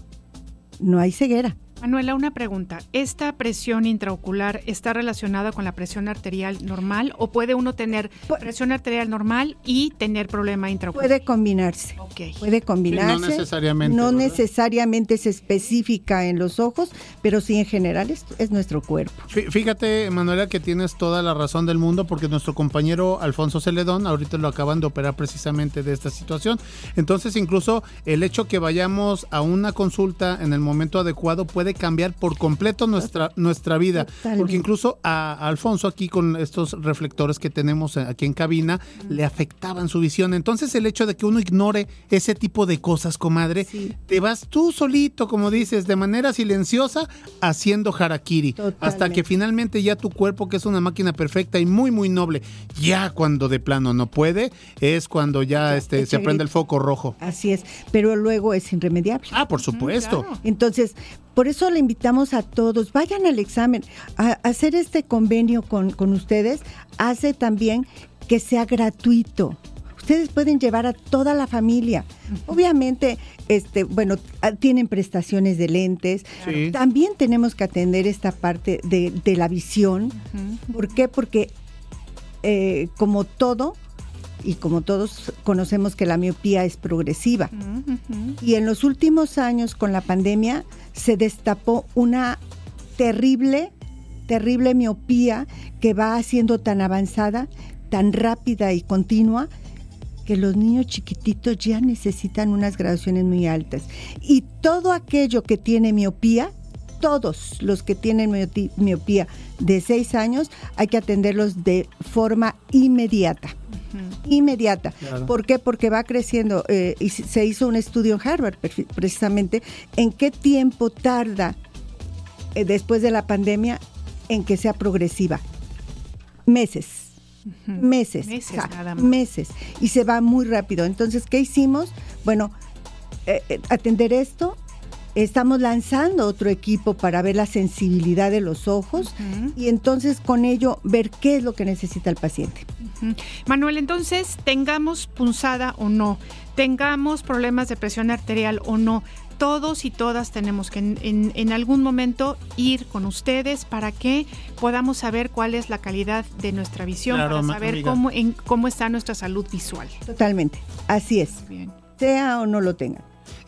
no hay ceguera. Manuela, una pregunta. ¿Esta presión intraocular está relacionada con la presión arterial normal o puede uno tener presión arterial normal y tener problema intraocular? Puede combinarse. Ok. Puede combinarse. necesariamente, No ¿verdad? necesariamente es específica en los ojos, pero sí en general es, es nuestro cuerpo. Fí- Fíjate, Manuela, que tienes toda la razón del mundo porque nuestro compañero Alfonso Celedón ahorita lo acaban de operar precisamente de esta situación. Entonces, incluso el hecho que vayamos a una consulta en el momento adecuado puede cambiar por completo nuestra, nuestra vida. Totalmente. Porque incluso a, a Alfonso aquí con estos reflectores que tenemos aquí en cabina le afectaban su visión. Entonces, el hecho de que uno ignore ese tipo de cosas, comadre, Sí. te vas tú solito, como dices, de manera silenciosa haciendo harakiri. Totalmente. Hasta que finalmente ya tu cuerpo, que es una máquina perfecta y muy, muy noble, ya cuando de plano no puede, es cuando ya este, se prende el foco rojo. Así es, pero luego es irremediable. Ah, por supuesto. claro. Entonces, por eso le invitamos a todos, vayan al examen. A, hacer este convenio con, con ustedes hace también que sea gratuito. Ustedes pueden llevar a toda la familia. Obviamente, este, bueno, ah, tienen prestaciones de lentes. Sí. También tenemos que atender esta parte de, de la visión. ¿Por qué? Porque eh, como todo, y como todos conocemos que la miopía es progresiva, y en los últimos años con la pandemia se destapó una terrible, terrible miopía que va haciendo tan avanzada, tan rápida y continua, que los niños chiquititos ya necesitan unas graduaciones muy altas. Y todo aquello que tiene miopía, todos los que tienen miopía de 6 años, hay que atenderlos de forma inmediata. Inmediata. Claro. ¿Por qué? Porque va creciendo. eh, y se- hizo un estudio en Harvard, precisamente, en qué tiempo tarda eh, después de la pandemia en que sea progresiva. Meses. Meses. Meses ja, nada más. meses. Y se va muy rápido. Entonces, ¿qué hicimos? Bueno, eh, atender esto. Estamos lanzando otro equipo para ver la sensibilidad de los ojos y entonces con ello ver qué es lo que necesita el paciente. Manuel, entonces, tengamos punzada o no, tengamos problemas de presión arterial o no, todos y todas tenemos que en, en- en algún momento ir con ustedes para que podamos saber cuál es la calidad de nuestra visión, Claro, para saber amiga. cómo, en, cómo está nuestra salud visual. Totalmente. Así es. Bien. Sea o no lo tengan.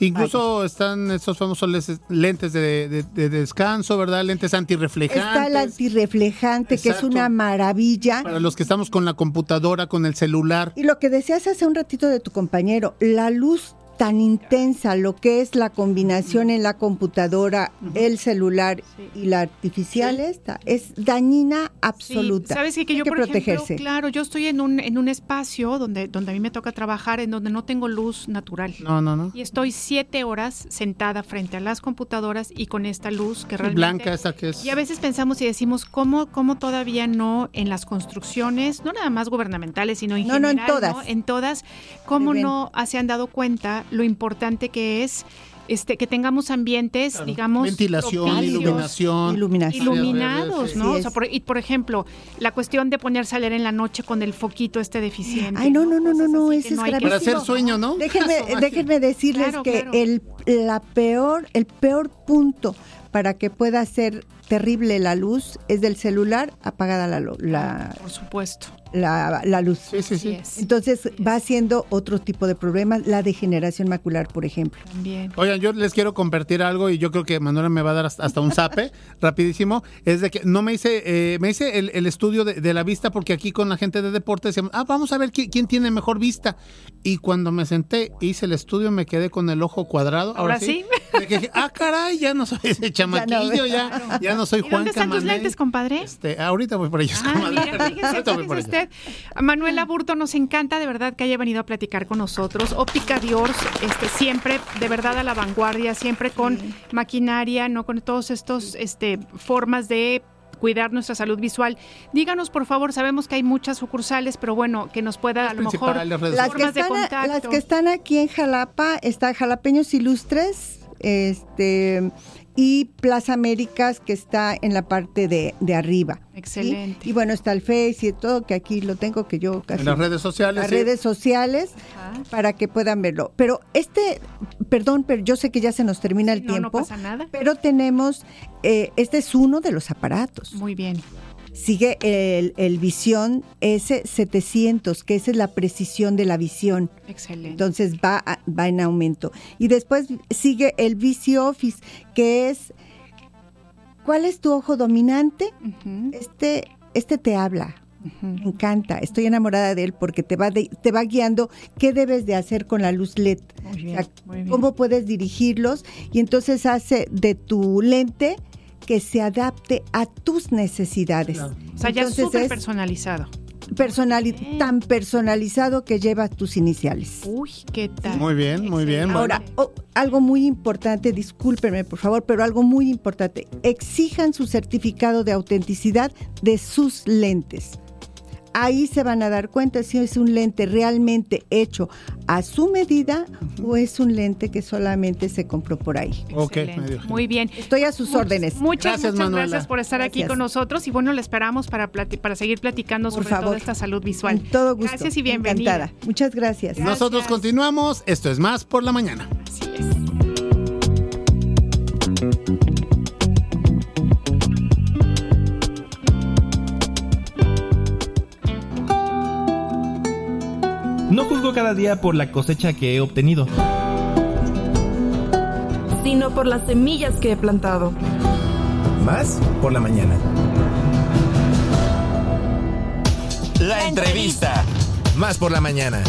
Incluso están estos famosos lentes de, de- de descanso, ¿verdad? Lentes antirreflejantes. Está el antirreflejante, que es una maravilla. Para los que estamos con la computadora, con el celular. Y lo que decías hace un ratito de tu compañero, la luz tan intensa, lo que es la combinación en la computadora, el celular y la artificial esta, es dañina absoluta. Sí, sabes qué? que Hay yo que por protegerse. ejemplo, claro, yo estoy en un en un espacio donde donde a mí me toca trabajar en donde no tengo luz natural. No, no, no. Y estoy siete horas sentada frente a las computadoras y con esta luz que realmente Blanca esa que es. Y a veces pensamos y decimos, ¿cómo, cómo todavía no en las construcciones, no nada más gubernamentales, sino en No, no, en todas. En todas, cómo no se han dado cuenta lo importante que es este que tengamos ambientes, Claro. digamos, Ventilación, iluminación. Iluminación. iluminados, ¿no? sí O sea, por, y por ejemplo, la cuestión de ponerse a leer en la noche con el foquito este deficiente. Ay, no, no, no, no, no, es que- Para hacer sueño, ¿no? Déjenme, déjenme decirles Claro, que claro. el la peor, el peor punto para que pueda ser terrible la luz es del celular apagada la, la, Por supuesto. La, la luz. Sí, sí, sí. es. Entonces va haciendo otro tipo de problemas, la degeneración macular, por ejemplo. También. Oigan, yo les quiero compartir algo y yo creo que Manuela me va a dar hasta, un zape rapidísimo. Es de que no me hice, eh, me hice el, el estudio de, de la vista porque aquí con la gente de deporte decíamos, ah, vamos a ver qui- quién, tiene mejor vista. Y cuando me senté, hice el estudio, me quedé con el ojo cuadrado. Ahora sí. Dije, ah, caray, ya no soy ese chamaquillo, ya, ya, no soy ¿Y Juan dónde están tus Camaney. lentes, compadre? Este, ahorita voy por ellos. Ah, mira, fíjese, Ahorita voy por fíjese ellos. Usted. Manuela Burto, nos encanta de verdad que haya venido a platicar con nosotros. Óptica Diors, este, siempre de verdad a la vanguardia, siempre con maquinaria, no con todos estos este, formas de cuidar nuestra salud visual. Díganos, por favor, sabemos que hay muchas sucursales, pero bueno, que nos pueda a lo mejor Las que, formas de contacto. las que están aquí en Jalapa, está Jalapeños Ilustres, este y Plaza Américas, que está en la parte de, de arriba. ¿sí? Excelente. Y bueno, está el Face y todo, que aquí lo tengo, que yo casi... En las redes sociales. las sí. redes sociales Ajá. para que puedan verlo. Pero este, perdón, pero yo sé que ya se nos termina el No, no tiempo. pasa nada. Pero tenemos, eh, este es uno de los aparatos. Muy bien. Sigue el, el Visión S700, que esa es la precisión de la visión. Excelente. Entonces va, va en aumento. Y después sigue el Visio Office, que es, ¿cuál es tu ojo dominante? Este, este te habla. Me encanta, estoy enamorada de él porque te va, de- te va guiando qué debes de hacer con la luz LED. Muy bien, O sea, muy bien. cómo puedes dirigirlos y entonces hace de tu lente que se adapte a tus necesidades. Claro. O sea, ya Entonces súper es personalizado. personali- tan personalizado que lleva tus iniciales. Uy, qué tal. Muy bien, muy bien. Ahora, algo muy importante, discúlpenme por favor, pero algo muy importante, exijan su certificado de autenticidad de sus lentes. Ahí se van a dar cuenta si es un lente realmente hecho a su medida o es un lente que solamente se compró por ahí. Ok. Muy bien. Estoy a sus órdenes. Muchas, Gracias, muchas Manuela. gracias por estar aquí Gracias. con nosotros y bueno, le esperamos para, plati- para seguir platicando Por sobre favor. toda esta salud visual. Con todo gusto. Gracias y bienvenida. Encantada. Muchas gracias. Gracias. Nosotros continuamos. Esto es más por la mañana. Así es. No juzgo cada día por la cosecha que he obtenido. sino por las semillas que he plantado. Más por la mañana. La entrevista. Más por la mañana.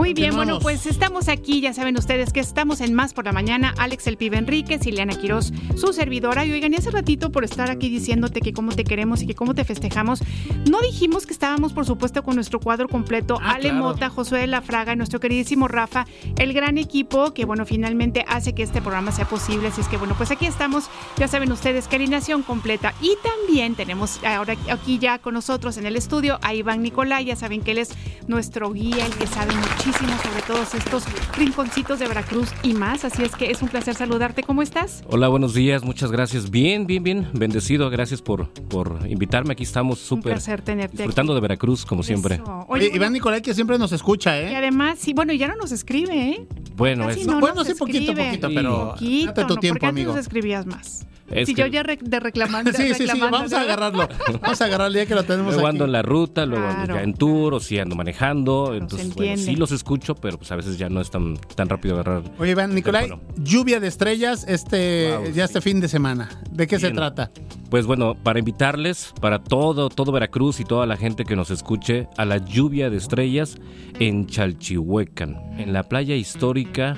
Muy bien, bueno, pues estamos aquí, ya saben ustedes que estamos en Más por la Mañana, Alex El Pibe Enríquez, Ileana Quiroz, su servidora. Y oigan, y hace ratito por estar aquí diciéndote que cómo te queremos y que cómo te festejamos, no dijimos que estábamos, por supuesto, con nuestro cuadro completo, Ah, Ale claro. Mota, Josué de la Fraga nuestro queridísimo Rafa, el gran equipo que, bueno, finalmente hace que este programa sea posible. Así es que, bueno, pues aquí estamos, ya saben ustedes, que alineación completa. Y también tenemos ahora aquí ya con nosotros en el estudio a Iván Nicolai, ya saben que él es nuestro guía, el que sabe muchísimo sobre todos estos rinconcitos de Veracruz y más. Así es que es un placer saludarte. ¿Cómo estás? Hola, buenos días, muchas gracias. Bien, bien, bien, bendecido, gracias por, por invitarme. Aquí estamos Un súper placer tenerte disfrutando aquí. de Veracruz, como siempre. Oye, Oye, Iván Nicolai que siempre nos escucha, y ¿eh? además, sí, bueno, ya no nos escribe, ¿eh? Bueno, Casi es, no bueno, sí, poquito, escribe. poquito, Sí. pero Poquito, date tu no, tiempo, porque antes amigo. nos escribías más. Es si que yo ya re- de reclamando. Sí, sí, sí, vamos a agarrarlo. Vamos a agarrarlo ya que lo tenemos luego aquí. ando en la ruta, luego ando ya en tour, o si ando manejando. entonces, bueno, sí los escucho, pero pues a veces ya no es tan, tan rápido agarrar. Oye, Iván Nicolai, lluvia de estrellas este Wow, ya sí. este fin de semana. ¿De qué se trata? Pues bueno, para invitarles, para todo, todo Veracruz y toda la gente que nos escuche, a la lluvia de estrellas en Chalchihuecan, en la playa histórica,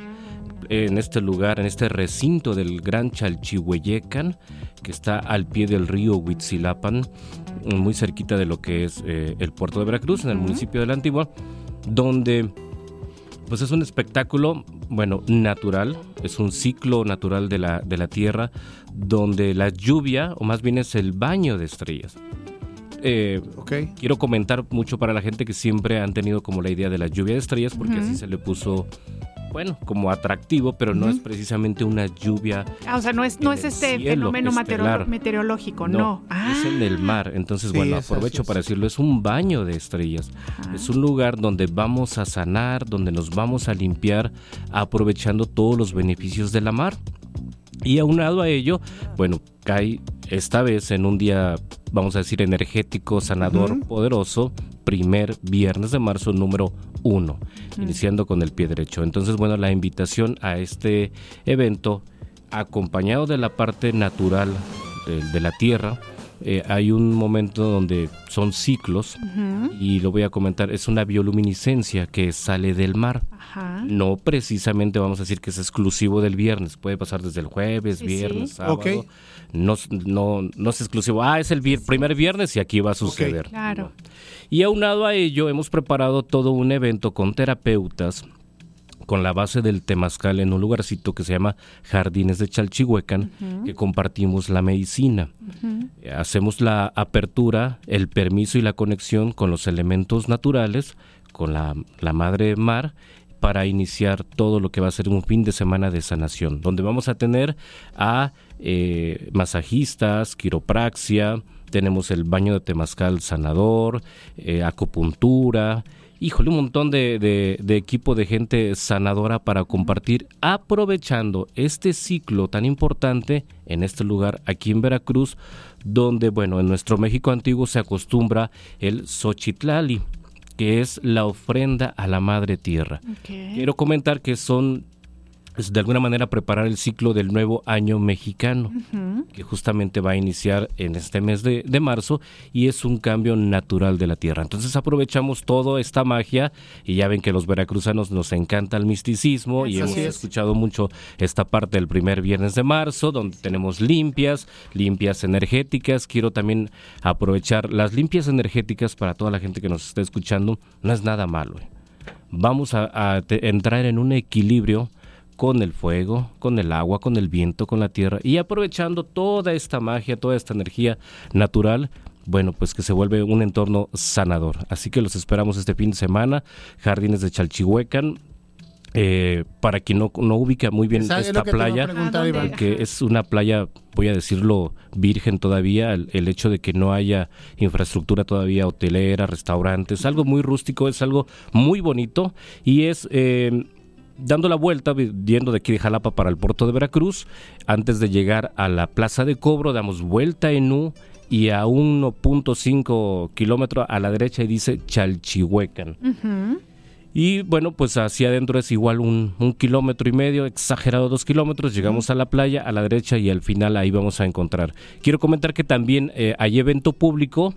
en este lugar, en este recinto del Gran Chalchihueyecan, que está al pie del río Huitzilapan, muy cerquita de lo que es eh, el puerto de Veracruz, en el municipio de la Antigua, donde pues es un espectáculo, bueno, natural, es un ciclo natural de la, de la Tierra, donde la lluvia, o más bien es el baño de estrellas. Eh, quiero comentar mucho para la gente que siempre han tenido como la idea de la lluvia de estrellas, porque así se le puso, bueno, como atractivo, pero no es precisamente una lluvia Ah, o sea, no es, no es este fenómeno estelar. meteorológico, no. Ah, es en el mar. Entonces, Sí, bueno, aprovecho es. para decirlo, es un baño de estrellas. Ajá. Es un lugar donde vamos a sanar, donde nos vamos a limpiar, aprovechando todos los beneficios de la mar. Y aunado a ello, bueno, cae esta vez en un día, vamos a decir, energético, sanador, poderoso, primer viernes de marzo número uno, iniciando con el pie derecho. Entonces, bueno, la invitación a este evento, acompañado de la parte natural de, de la tierra, eh, hay un momento donde son ciclos, y lo voy a comentar, es una bioluminiscencia que sale del mar. Ajá. No precisamente vamos a decir que es exclusivo del viernes, puede pasar desde el jueves, Sí, viernes, sí. sábado. No, no, no es exclusivo, ah, es el vier- primer viernes y aquí va a suceder. Claro. Y aunado a ello, hemos preparado todo un evento con terapeutas con la base del temazcal en un lugarcito que se llama Jardines de Chalchihuecan, que compartimos la medicina. Eh, Hacemos la apertura, el permiso y la conexión con los elementos naturales, con la, la madre mar, para iniciar todo lo que va a ser un fin de semana de sanación, donde vamos a tener a eh, masajistas, quiropraxia, tenemos el baño de temazcal sanador, eh, acupuntura, híjole, un montón de, de- de equipo de gente sanadora para compartir, aprovechando este ciclo tan importante en este lugar aquí en Veracruz, donde, bueno, en nuestro México antiguo se acostumbra el Xochitlali, que es la ofrenda a la Madre Tierra. Quiero comentar que son de alguna manera preparar el ciclo del nuevo año mexicano, que justamente va a iniciar en este mes de, de marzo y es un cambio natural de la tierra. Entonces aprovechamos toda esta magia y ya ven que los veracruzanos nos encanta el misticismo y hemos es. escuchado mucho esta parte del primer viernes de marzo, donde tenemos limpias, limpias energéticas. Quiero también aprovechar las limpias energéticas para toda la gente que nos está escuchando. No es nada malo. eh. Vamos a, a te- entrar en un equilibrio con el fuego, con el agua, con el viento, con la tierra y aprovechando toda esta magia, toda esta energía natural bueno, pues que se vuelve un entorno sanador. Así que los esperamos este fin de semana, Jardines de Chalchihuecan. Eh, para quien no, no ubica muy bien esta playa, que es una playa, voy a decirlo, virgen todavía, el, el hecho de que no haya infraestructura todavía hotelera, restaurantes, algo muy rústico, es algo muy bonito y es... eh, dando la vuelta, yendo de aquí de Jalapa para el puerto de Veracruz, antes de llegar a la plaza de cobro, damos vuelta en U y a 1.5 kilómetros a la derecha y dice Chalchihuecan. Y bueno, pues hacia adentro es igual un, un kilómetro y medio, exagerado dos kilómetros, llegamos a la playa, a la derecha y al final ahí vamos a encontrar. Quiero comentar que también eh, hay evento público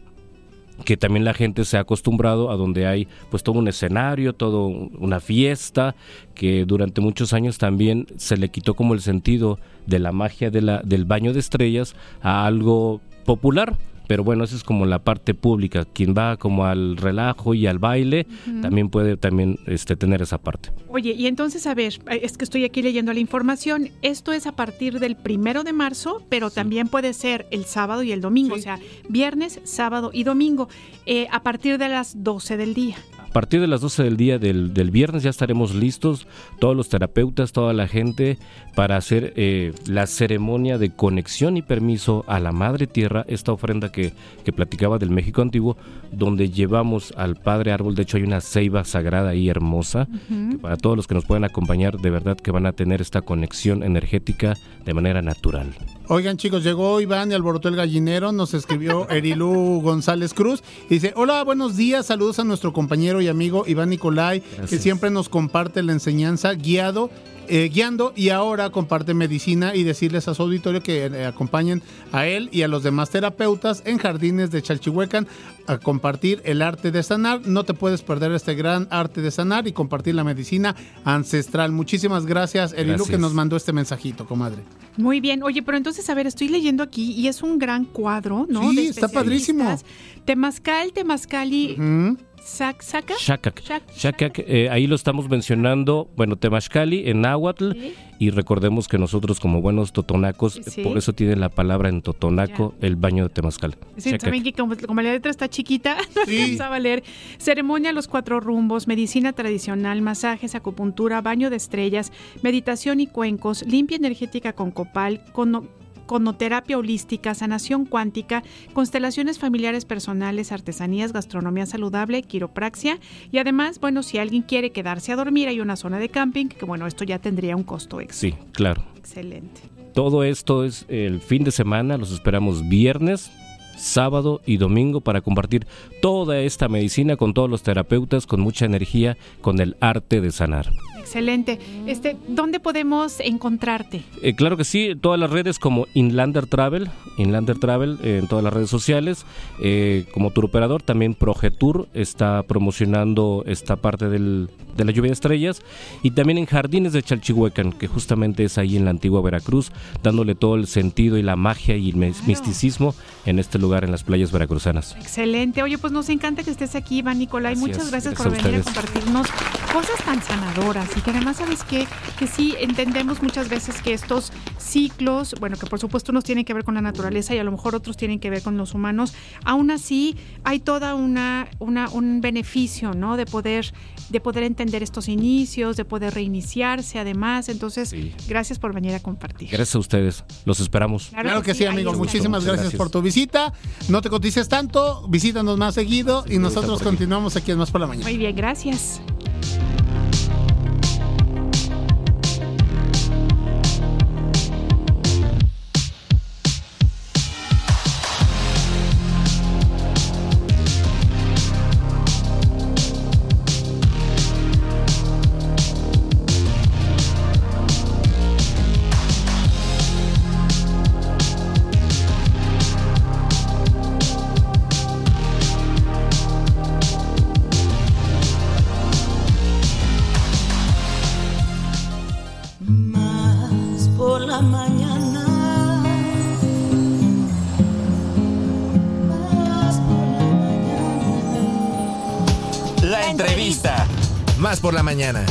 que también la gente se ha acostumbrado a donde hay pues todo un escenario, todo un- una fiesta, que durante muchos años también se le quitó como el sentido de la magia de la, del baño de estrellas a algo popular. Pero bueno, esa es como la parte pública. Quien va como al relajo y al baile, también puede también este, tener esa parte. Oye, y entonces, a ver, eh, es que estoy aquí leyendo la información. Esto es a partir del primero de marzo, pero también puede ser el sábado y el domingo, o sea, viernes, sábado y domingo, eh, a partir de las 12 del día. A partir de las 12 del día del, del viernes ya estaremos listos, todos los terapeutas, toda la gente, para hacer eh, la ceremonia de conexión y permiso a la Madre Tierra, esta ofrenda que, que platicaba del México Antiguo, donde llevamos al Padre Árbol, de hecho hay una ceiba sagrada y hermosa, que para todos los que nos puedan acompañar, de verdad que van a tener esta conexión energética de manera natural. Oigan chicos, llegó Iván y alborotó el gallinero, nos escribió Erilú González Cruz y dice, hola, buenos días, saludos a nuestro compañero y amigo Iván Nicolai, que siempre nos comparte la enseñanza guiado. eh, guiando y ahora comparte medicina y decirles a su auditorio que eh, acompañen a él y a los demás terapeutas en jardines de Chalchihuecan a compartir el arte de sanar. No te puedes perder este gran arte de sanar y compartir la medicina ancestral. Muchísimas gracias, Gracias. que nos mandó este mensajito, comadre. Muy bien, oye, pero entonces, a ver, estoy leyendo aquí y es un gran cuadro, ¿no? Sí, De está padrísimo. Temazcal, Temazcali, sac, saca. Shakak. Shakak, eh, ahí lo estamos mencionando, bueno, Temashkali en náhuatl, y recordemos que nosotros como buenos totonacos, Sí. por eso tienen la palabra en totonaco, el baño de Temazcal. Sí, Shakak. saben que como, como la letra está chiquita, no alcanzaba a leer. Ceremonia a los cuatro rumbos, medicina tradicional, masajes, acupuntura, baño de estrellas, meditación y cuencos, limpia energética con copal, cono- conoterapia holística, sanación cuántica, constelaciones familiares personales, artesanías, gastronomía saludable, quiropraxia y además, bueno, si alguien quiere quedarse a dormir hay una zona de camping que bueno, esto ya tendría un costo extra. Sí, claro. Excelente. Todo esto es el fin de semana, los esperamos viernes, sábado y domingo para compartir toda esta medicina con todos los terapeutas, con mucha energía, con el arte de sanar. Excelente. Este, ¿dónde podemos encontrarte? Eh, claro que sí, todas las redes como Inlander Travel, Inlander Travel eh, en todas las redes sociales, eh, como tour operador, también Progetour está promocionando esta parte del, de la lluvia de estrellas y también en Jardines de Chalchihuecan, que justamente es ahí en la antigua Veracruz, dándole todo el sentido y la magia y el mis- misticismo en este lugar en las playas veracruzanas. Excelente. Oye, pues nos encanta que estés aquí, Iván Nicolai. Muchas gracias, Gracias por a venir a compartirnos cosas tan sanadoras y que además, ¿sabes qué? Que sí entendemos muchas veces que estos ciclos, bueno, que por supuesto unos tienen que ver con la naturaleza y a lo mejor otros tienen que ver con los humanos, aún así hay toda una, una un beneficio, ¿no? De poder, de poder entender estos inicios, de poder reiniciarse además. Entonces, gracias por venir a compartir. Gracias a ustedes, los esperamos. Claro, que sí, ahí amigo. Muchísimas gracias, gracias. por tu visita. No te cotices tanto, visítanos más seguido y nosotros continuamos aquí en Más por la Mañana. Muy bien, gracias. por la mañana.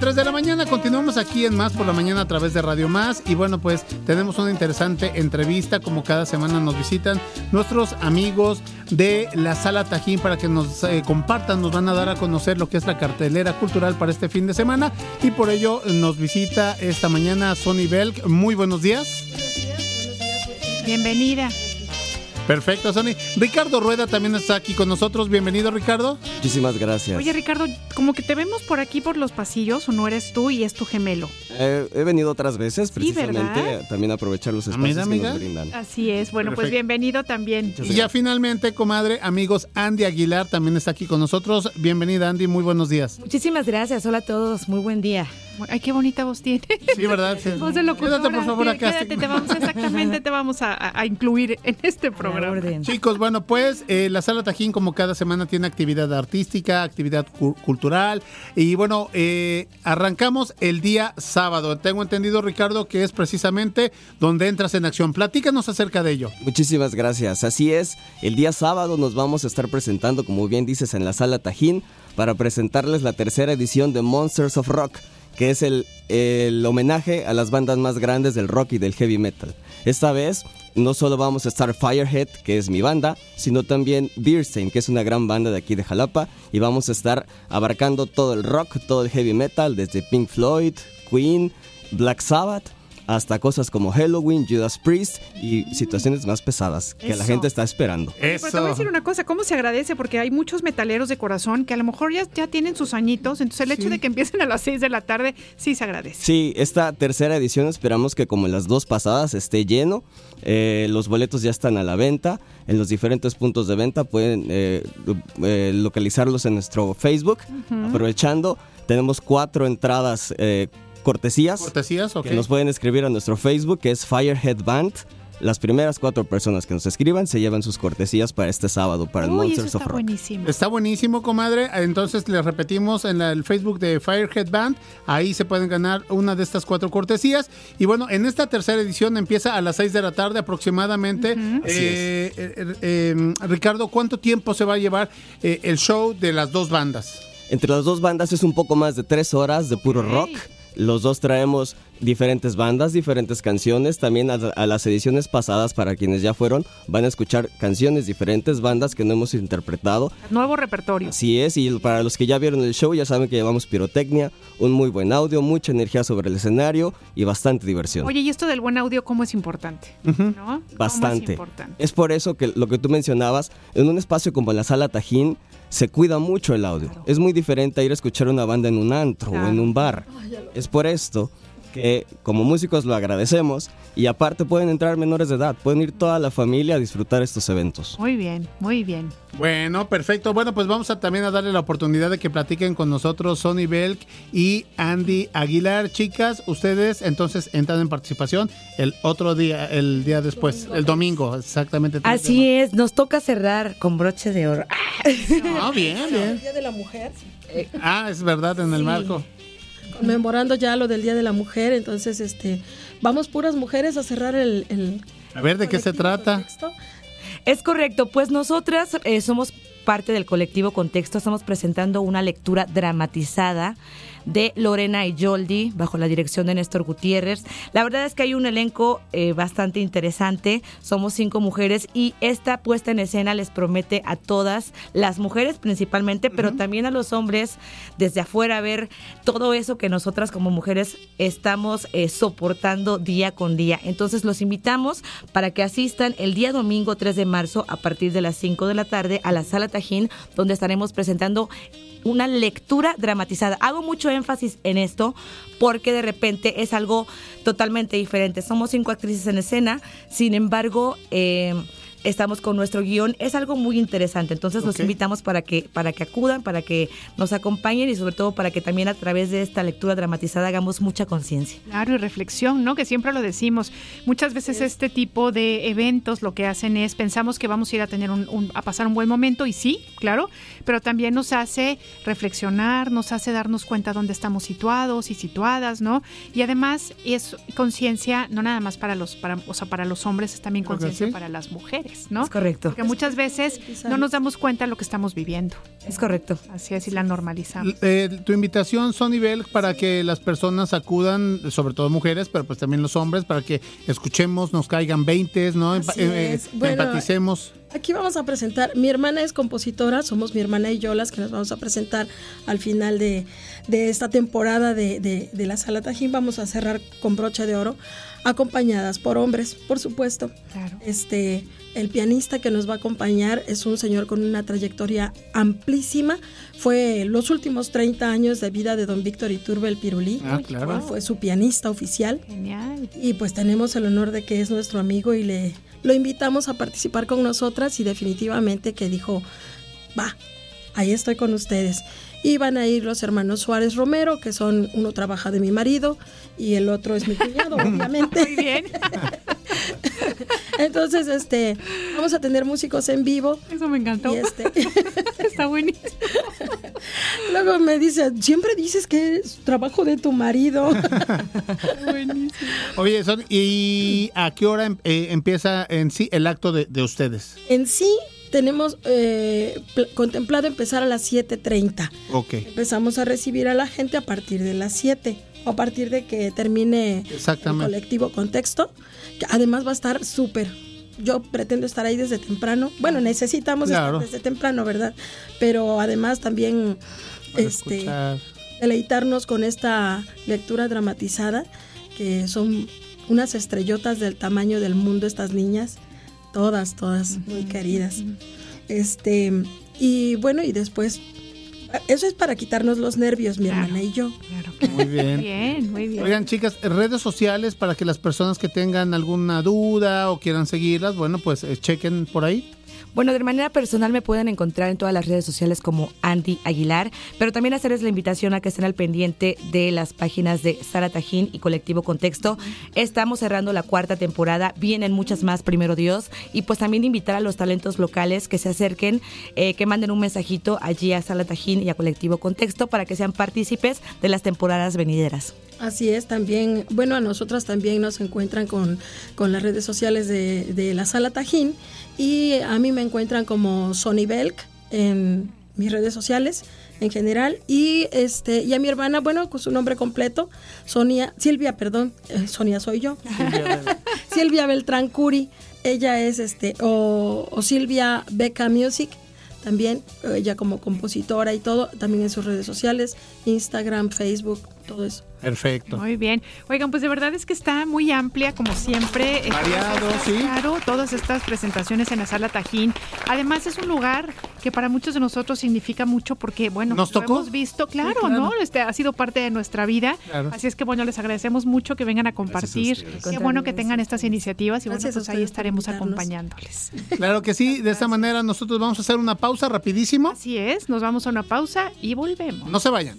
tres de la mañana. Continuamos aquí en Más por la Mañana a través de Radio Más. Y bueno, pues tenemos una interesante entrevista. Como cada semana nos visitan nuestros amigos de la Sala Tajín para que nos eh, compartan, nos van a dar a conocer lo que es la cartelera cultural para este fin de semana. Y por ello nos visita esta mañana Sony Belk. Muy buenos días. Buenos días, buenos días. Bienvenida. Perfecto, Sony. Ricardo Rueda también está aquí con nosotros. Bienvenido, Ricardo. Muchísimas gracias. Oye, Ricardo, como que te vemos por aquí por los pasillos, o no eres tú y es tu gemelo. Eh, he venido otras veces, precisamente, también a aprovechar los espacios que amiga. nos brindan. Así es. Bueno, pues bienvenido también. Y ya finalmente, comadre, amigos, Andy Aguilar también está aquí con nosotros. Bienvenida, Andy. Muy buenos días. Muchísimas gracias. Hola a todos. Muy buen día. Ay, qué bonita voz tiene. Sí, ¿verdad? Sí. Voz de locutora. Quédate, por favor, Sí, acá. Quédate, te vamos, exactamente, te vamos a, a- a incluir en este programa. Chicos, bueno, pues eh, la Sala Tajín como cada semana tiene actividad artística, actividad cu- cultural y bueno, eh, arrancamos el día sábado. Tengo entendido, Ricardo, que es precisamente donde entras en acción. Platícanos acerca de ello. Muchísimas gracias. Así es, el día sábado nos vamos a estar presentando, como bien dices, en la sala Tajín para presentarles la tercera edición de Monsters of Rock, que es el, el homenaje a las bandas más grandes del rock y del heavy metal. Esta vez no solo vamos a estar Firehead, que es mi banda, sino también Beerstein, que es una gran banda de aquí de Jalapa, y vamos a estar abarcando todo el rock, todo el heavy metal, desde Pink Floyd, Queen, Black Sabbath, hasta cosas como Halloween, Judas Priest y situaciones más pesadas que la Eso. gente está esperando. Oye, Pero te voy a decir una cosa, ¿cómo se agradece? Porque hay muchos metaleros de corazón que a lo mejor ya, ya tienen sus añitos, entonces el hecho de que empiecen a las 6 de la tarde sí se agradece. Sí, esta tercera edición esperamos que como en las dos pasadas esté lleno. Eh, los boletos ya están a la venta en los diferentes puntos de venta. Pueden eh, eh, localizarlos en nuestro Facebook. Aprovechando, tenemos cuatro entradas eh, cortesías. Cortesías, ok. Que nos pueden escribir a nuestro Facebook, que es Firehead Band. Las primeras cuatro personas que nos escriban se llevan sus cortesías para este sábado, para el Uy, eso Monsters está of Rock. buenísimo. Está buenísimo, comadre. Entonces les repetimos en la- el Facebook de Firehead Band. Ahí se pueden ganar una de estas cuatro cortesías. Y bueno, en esta tercera edición empieza a las 6 de la tarde aproximadamente. Así Eh, eh, eh, Ricardo, ¿cuánto tiempo se va a llevar eh, el show de las dos bandas? Entre las dos bandas es un poco más de tres horas de puro rock. Los dos traemos diferentes bandas, diferentes canciones. También a, a las ediciones pasadas, para quienes ya fueron, van a escuchar canciones diferentes, bandas que no hemos interpretado. Nuevo repertorio. Así es, y para los que ya vieron el show, ya saben que llevamos pirotecnia, un muy buen audio, mucha energía sobre el escenario y bastante diversión. Oye, y esto del buen audio, ¿cómo es importante? ¿No? ¿Cómo es Bastante. importante? Es por eso que lo que tú mencionabas, en un espacio como la sala Tajín, se cuida mucho el audio. Es muy diferente a ir a escuchar una banda en un antro o en un bar. Es por esto que como músicos lo agradecemos y aparte pueden entrar menores de edad, pueden ir toda la familia a disfrutar estos eventos. Muy bien, muy bien. Bueno, perfecto. Bueno, pues vamos a también a darle la oportunidad de que platiquen con nosotros Sonny Belk y Andy Aguilar. Chicas, ustedes entonces entran en participación el otro día, el día después, el domingo, exactamente. Así es, nos toca cerrar con broche de oro. Ah, bien, bien. Día de la Mujer, Ah, es verdad, en el marco. Conmemorando ya lo del Día de la Mujer, entonces este vamos puras mujeres a cerrar el, el A ver, ¿de qué se trata? Es correcto, pues nosotras eh, somos parte del colectivo Contexto, estamos presentando una lectura dramatizada de Lorena y Yoldi bajo la dirección de Néstor Gutiérrez. La verdad es que hay un elenco eh, bastante interesante, somos cinco mujeres y esta puesta en escena les promete a todas, las mujeres principalmente, pero también a los hombres desde afuera ver todo eso que nosotras como mujeres estamos eh, soportando día con día. Entonces los invitamos para que asistan el día domingo 3 de marzo a partir de las 5 de la tarde a la sala Tajín, donde estaremos presentando una lectura dramatizada. Hago mucho énfasis en esto porque de repente es algo totalmente diferente. Somos cinco actrices en escena, sin embargo, eh, estamos con nuestro guion. Es algo muy interesante. Entonces los invitamos para que, para que acudan, para que nos acompañen y sobre todo para que también a través de esta lectura dramatizada hagamos mucha conciencia. Claro, y reflexión, ¿no? Que siempre lo decimos. Muchas veces este tipo de eventos lo que hacen es pensamos que vamos a ir a tener un, un- a pasar un buen momento y sí, claro, pero también nos hace reflexionar, nos hace darnos cuenta dónde estamos situados y situadas, ¿no? Y además es conciencia no nada más para los para o sea, para los hombres, es también conciencia sí. para las mujeres. ¿No? Es correcto. Porque muchas veces no nos damos cuenta de lo que estamos viviendo. Es correcto. Así es, y la normalizamos. Eh, tu invitación, Sonny Bell, para que las personas acudan, sobre todo mujeres, pero pues también los hombres, para que escuchemos, nos caigan veintes, ¿no? Empa- eh, eh, Bueno, empaticemos. Aquí vamos a presentar, mi hermana es compositora, somos mi hermana y yo las que nos vamos a presentar al final de, de esta temporada de, de- de la Sala Tajín. Vamos a cerrar con broche de oro, acompañadas por hombres, por supuesto. Claro. Este, el pianista que nos va a acompañar es un señor con una trayectoria amplísima. Fue los últimos 30 años de vida de don Víctor Iturbe el Pirulí. Ah, claro. Fue su pianista oficial. Genial. Y pues tenemos el honor de que es nuestro amigo y le lo invitamos a participar con nosotras y definitivamente que dijo, va, ahí estoy con ustedes. Y van a ir los hermanos Suárez Romero, que son, uno trabaja de mi marido y el otro es mi cuñado, obviamente. Muy bien. Entonces, este, vamos a tener músicos en vivo. Eso me encantó. Y este, Está buenísimo. luego me dice, siempre dices que es trabajo de tu marido. Buenísimo. Oye, Sonny, ¿y a qué hora em- eh, empieza en sí el acto de, de ustedes? En sí, tenemos eh, pl- contemplado empezar a las 7.30. Ok. Empezamos a recibir a la gente a partir de las 7 o a partir de que termine el colectivo Contexto, que además va a estar súper. Yo pretendo estar ahí desde temprano. Bueno, necesitamos Claro. estar desde temprano, ¿verdad? Pero además también Para este escuchar. deleitarnos con esta lectura dramatizada, que son unas estrellotas del tamaño del mundo estas niñas, todas, todas muy queridas. Este, y bueno, y después eso es para quitarnos los nervios, mi hermana y yo. Muy bien. Bien, muy bien. Oigan, chicas, redes sociales para que las personas que tengan alguna duda o quieran seguirlas, bueno, pues eh, chequen por ahí. Bueno, de manera personal me pueden encontrar en todas las redes sociales como Andy Aguilar, pero también hacerles la invitación a que estén al pendiente de las páginas de Sara Tajín y Colectivo Contexto. Estamos cerrando la cuarta temporada, vienen muchas más, primero Dios, y pues también invitar a los talentos locales que se acerquen, eh, que manden un mensajito allí a Sara Tajín y a Colectivo Contexto para que sean partícipes de las temporadas venideras. Así es, también, bueno, a nosotras también nos encuentran con, con las redes sociales de, de la Sala Tajín y a mí me encuentran como Sony Belk en mis redes sociales en general y este y a mi hermana, bueno, con su nombre completo, Sonia, Silvia, perdón, eh, Sonia soy yo. Silvia Beltrán Curi, ella es este o, o Silvia Beca Music también ella como compositora y todo, también en sus redes sociales, Instagram, Facebook, todo eso. Perfecto. Muy bien. Oigan, pues de verdad es que está muy amplia, como siempre. Eh, Variado, sí. Claro, todas estas presentaciones en la sala Tajín. Además, es un lugar que para muchos de nosotros significa mucho porque, bueno, ¿Nos lo tocó? hemos visto, claro, claro. ¿no? Este ha sido parte de nuestra vida. Claro. Así es que, bueno, les agradecemos mucho que vengan a compartir. ustedes. Qué bueno que tengan estas iniciativas y bueno, Gracias a pues ahí estaremos acompañándoles. Claro que sí, de esta manera nosotros vamos a hacer una pausa rapidísimo. Así es, nos vamos a una pausa y volvemos. No se vayan.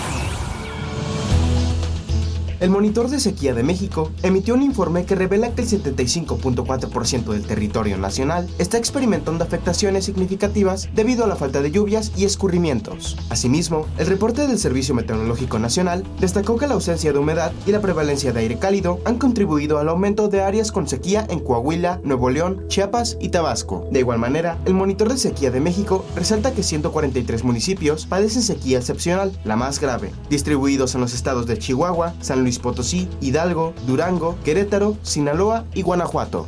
El Monitor de Sequía de México emitió un informe que revela que el 75.4% del territorio nacional está experimentando afectaciones significativas debido a la falta de lluvias y escurrimientos. Asimismo, el reporte del Servicio Meteorológico Nacional destacó que la ausencia de humedad y la prevalencia de aire cálido han contribuido al aumento de áreas con sequía en Coahuila, Nuevo León, Chiapas y Tabasco. De igual manera, el Monitor de Sequía de México resalta que 143 municipios padecen sequía excepcional, la más grave, distribuidos en los estados de Chihuahua, San Luis Potosí, Hidalgo, Durango, Querétaro, Sinaloa y Guanajuato.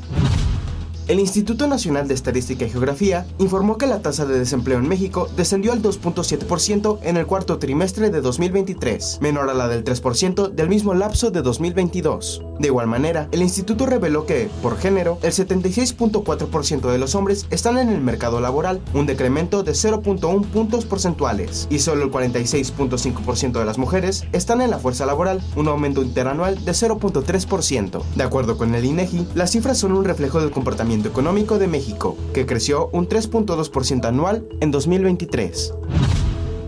El Instituto Nacional de Estadística y Geografía informó que la tasa de desempleo en México descendió al 2.7% en el cuarto trimestre de 2023, menor a la del 3% del mismo lapso de 2022. De igual manera, el instituto reveló que, por género, el 76.4% de los hombres están en el mercado laboral, un decremento de 0.1 puntos porcentuales, y solo el 46.5% de las mujeres están en la fuerza laboral, un aumento interanual de 0.3%. De acuerdo con el INEGI, las cifras son un reflejo del comportamiento económico de México, que creció un 3.2% anual en 2023.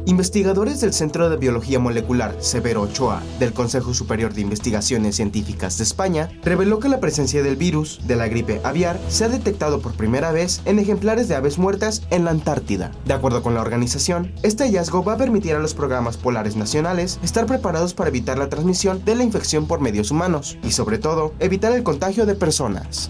Investigadores del Centro de Biología Molecular Severo Ochoa del Consejo Superior de Investigaciones Científicas de España reveló que la presencia del virus de la gripe aviar se ha detectado por primera vez en ejemplares de aves muertas en la Antártida. De acuerdo con la organización, este hallazgo va a permitir a los programas polares nacionales estar preparados para evitar la transmisión de la infección por medios humanos y sobre todo evitar el contagio de personas.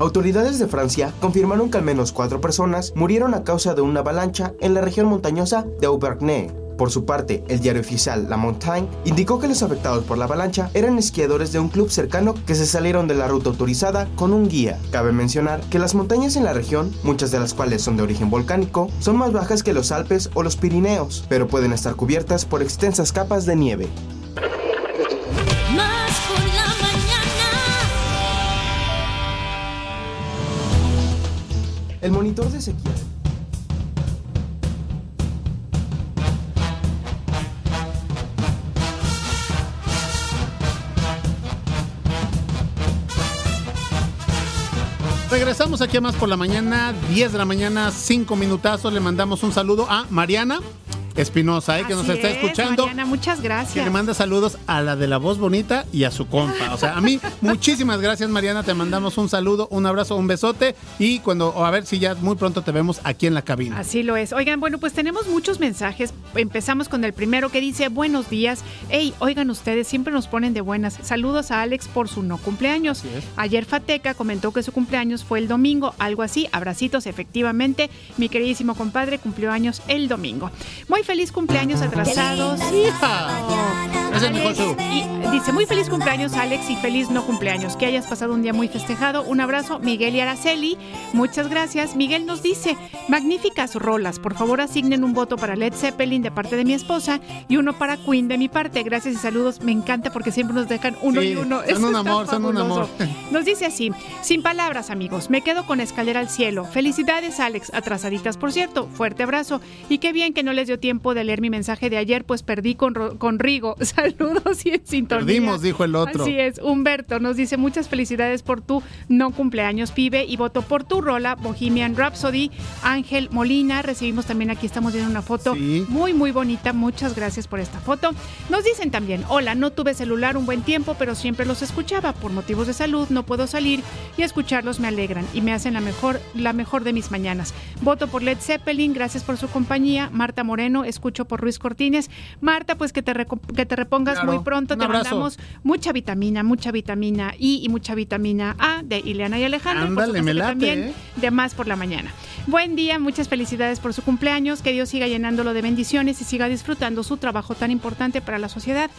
Autoridades de Francia confirmaron que al menos cuatro personas murieron a causa de una avalancha en la región montañosa de Auvergne. Por su parte, el diario oficial La Montagne indicó que los afectados por la avalancha eran esquiadores de un club cercano que se salieron de la ruta autorizada con un guía. Cabe mencionar que las montañas en la región, muchas de las cuales son de origen volcánico, son más bajas que los Alpes o los Pirineos, pero pueden estar cubiertas por extensas capas de nieve. El monitor de sequía. Regresamos aquí a más por la mañana, 10 de la mañana, 5 minutazos. Le mandamos un saludo a Mariana Espinosa, ¿eh? que nos está es, escuchando. Mariana, muchas Que gracias. le manda saludos a la de la voz bonita y a su compa. O sea, a mí, muchísimas gracias, Mariana. Te mandamos un saludo, un abrazo, un besote. Y cuando, a ver si ya muy pronto te vemos aquí en la cabina. Así lo es. Oigan, bueno, pues tenemos muchos mensajes. Empezamos con el primero que dice, buenos días. Hey, oigan ustedes, siempre nos ponen de buenas. Saludos a Alex por su no cumpleaños. Ayer Fateca comentó que su cumpleaños fue el domingo, algo así. Abracitos, efectivamente. Mi queridísimo compadre cumplió años el domingo. Muy feliz cumpleaños atrasados. Es el mejor show. Y dice, muy feliz cumpleaños Alex y feliz no cumpleaños. Que hayas pasado un día muy festejado. Un abrazo, Miguel y Araceli. Muchas gracias. Miguel nos dice, magníficas rolas. Por favor asignen un voto para Led Zeppelin de parte de mi esposa y uno para Queen de mi parte. Gracias y saludos. Me encanta porque siempre nos dejan uno Sí, y uno. son Eso un amor, son un amor. Nos dice así, sin palabras amigos, me quedo con escalera al cielo. Felicidades Alex, atrasaditas por cierto, fuerte abrazo. Y qué bien que no les dio tiempo de leer mi mensaje de ayer, pues perdí con, con Rigo. Saludos y en sintonía. Perdimos, dijo el otro. Así es, Humberto nos dice muchas felicidades por tu no cumpleaños, pibe, y voto por tu rola, Bohemian Rhapsody. Ángel Molina, recibimos también aquí, estamos viendo una foto Sí. muy, muy bonita. Muchas gracias por esta foto. Nos dicen también, hola, no tuve celular un buen tiempo, pero siempre los escuchaba. Por motivos de salud no puedo salir y escucharlos me alegran y me hacen la mejor, la mejor de mis mañanas. Voto por Led Zeppelin, gracias por su compañía. Marta Moreno, escucho por Ruiz Cortines. Marta, pues que te, que te repongas Claro. muy pronto. Un te abrazo. mandamos mucha vitamina, mucha vitamina I y mucha vitamina A de Ileana y Alejandro. Ándale, me late, también ¿eh? de más por la mañana. Buen día, muchas felicidades por su cumpleaños, que Dios siga llenándolo de bendiciones y siga disfrutando su trabajo tan importante para la sociedad.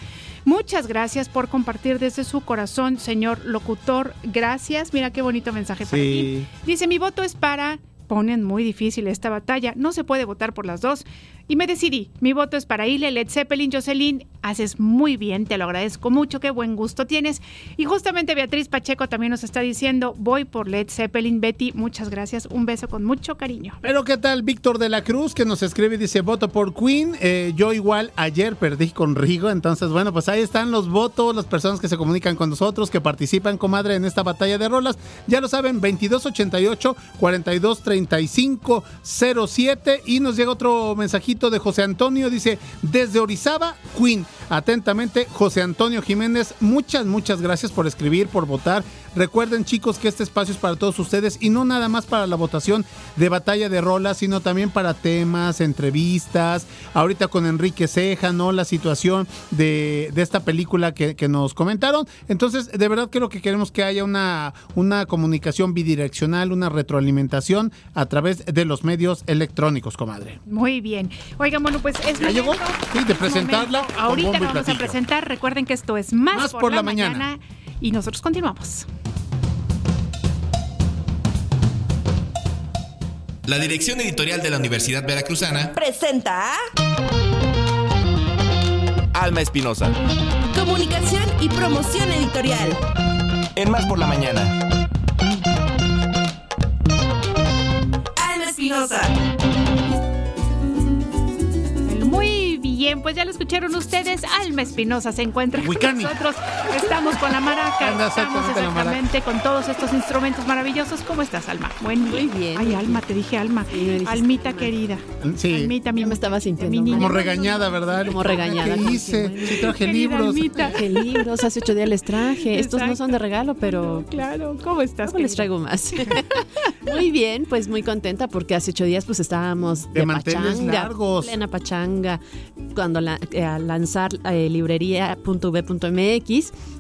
Muchas gracias por compartir desde su corazón, señor locutor. Gracias. Mira qué bonito mensaje para ti. Dice, mi voto es para... Ponen muy difícil esta batalla, no se puede votar por las dos. Y me decidí, mi voto es para Ile, Led Zeppelin, Jocelyn, haces muy bien, te lo agradezco mucho, qué buen gusto tienes. Y justamente Beatriz Pacheco también nos está diciendo, voy por Led Zeppelin, Betty, muchas gracias, un beso con mucho cariño. Pero qué tal Víctor de la Cruz que nos escribe y dice voto por Queen. Eh, yo igual ayer perdí con Rigo. Entonces, bueno, pues ahí están los votos, las personas que se comunican con nosotros, que participan, comadre, en esta batalla de rolas. Ya lo saben, 2288 4235 07 y nos llega otro mensajito de José Antonio. Dice, desde Orizaba, Queen. Atentamente, José Antonio Jiménez. Muchas, muchas gracias por escribir, por votar. Recuerden, chicos, que este espacio es para todos ustedes y no nada más para la votación de batalla de rolas, sino también para temas, entrevistas. Ahorita con Enrique Ceja, ¿no? La situación de, de esta película que, que nos comentaron. Entonces, de verdad creo que queremos que haya una, una comunicación bidireccional, una retroalimentación a través de los medios electrónicos, comadre. Muy bien. Oigan, bueno, pues es ¿Ya llegó? Sí, de es presentarla momento. Ahorita vamos a presentar. Recuerden que esto es Más, Más por la mañana. y nosotros continuamos. La dirección editorial de la Universidad Veracruzana, Presenta Alma Espinosa. Comunicación y Promoción Editorial. En Más por la Mañana. Alma Espinosa. Bien, pues ya lo escucharon ustedes. Alma Espinosa se encuentra con Wicani. nosotros. Estamos con la maraca. Anda Estamos exactamente con todos estos instrumentos maravillosos. ¿Cómo estás, Alma? Buen Muy bien. Ay, Alma, te dije Alma. Almita querida. Sí. Almita, mi me estaba sintiendo mi. Como regañada, ¿verdad? Como regañada, ¿Qué hice? Sí traje Querida libros. Almita. ¿Qué libros? Hace ocho días les traje. Estos no son de regalo, pero Claro, ¿cómo estás? luego les traigo más. muy bien, pues muy contenta porque hace ocho días pues estábamos De pachanga, largos. plena pachanga, cuando la, eh, al lanzar eh, librería.v.mx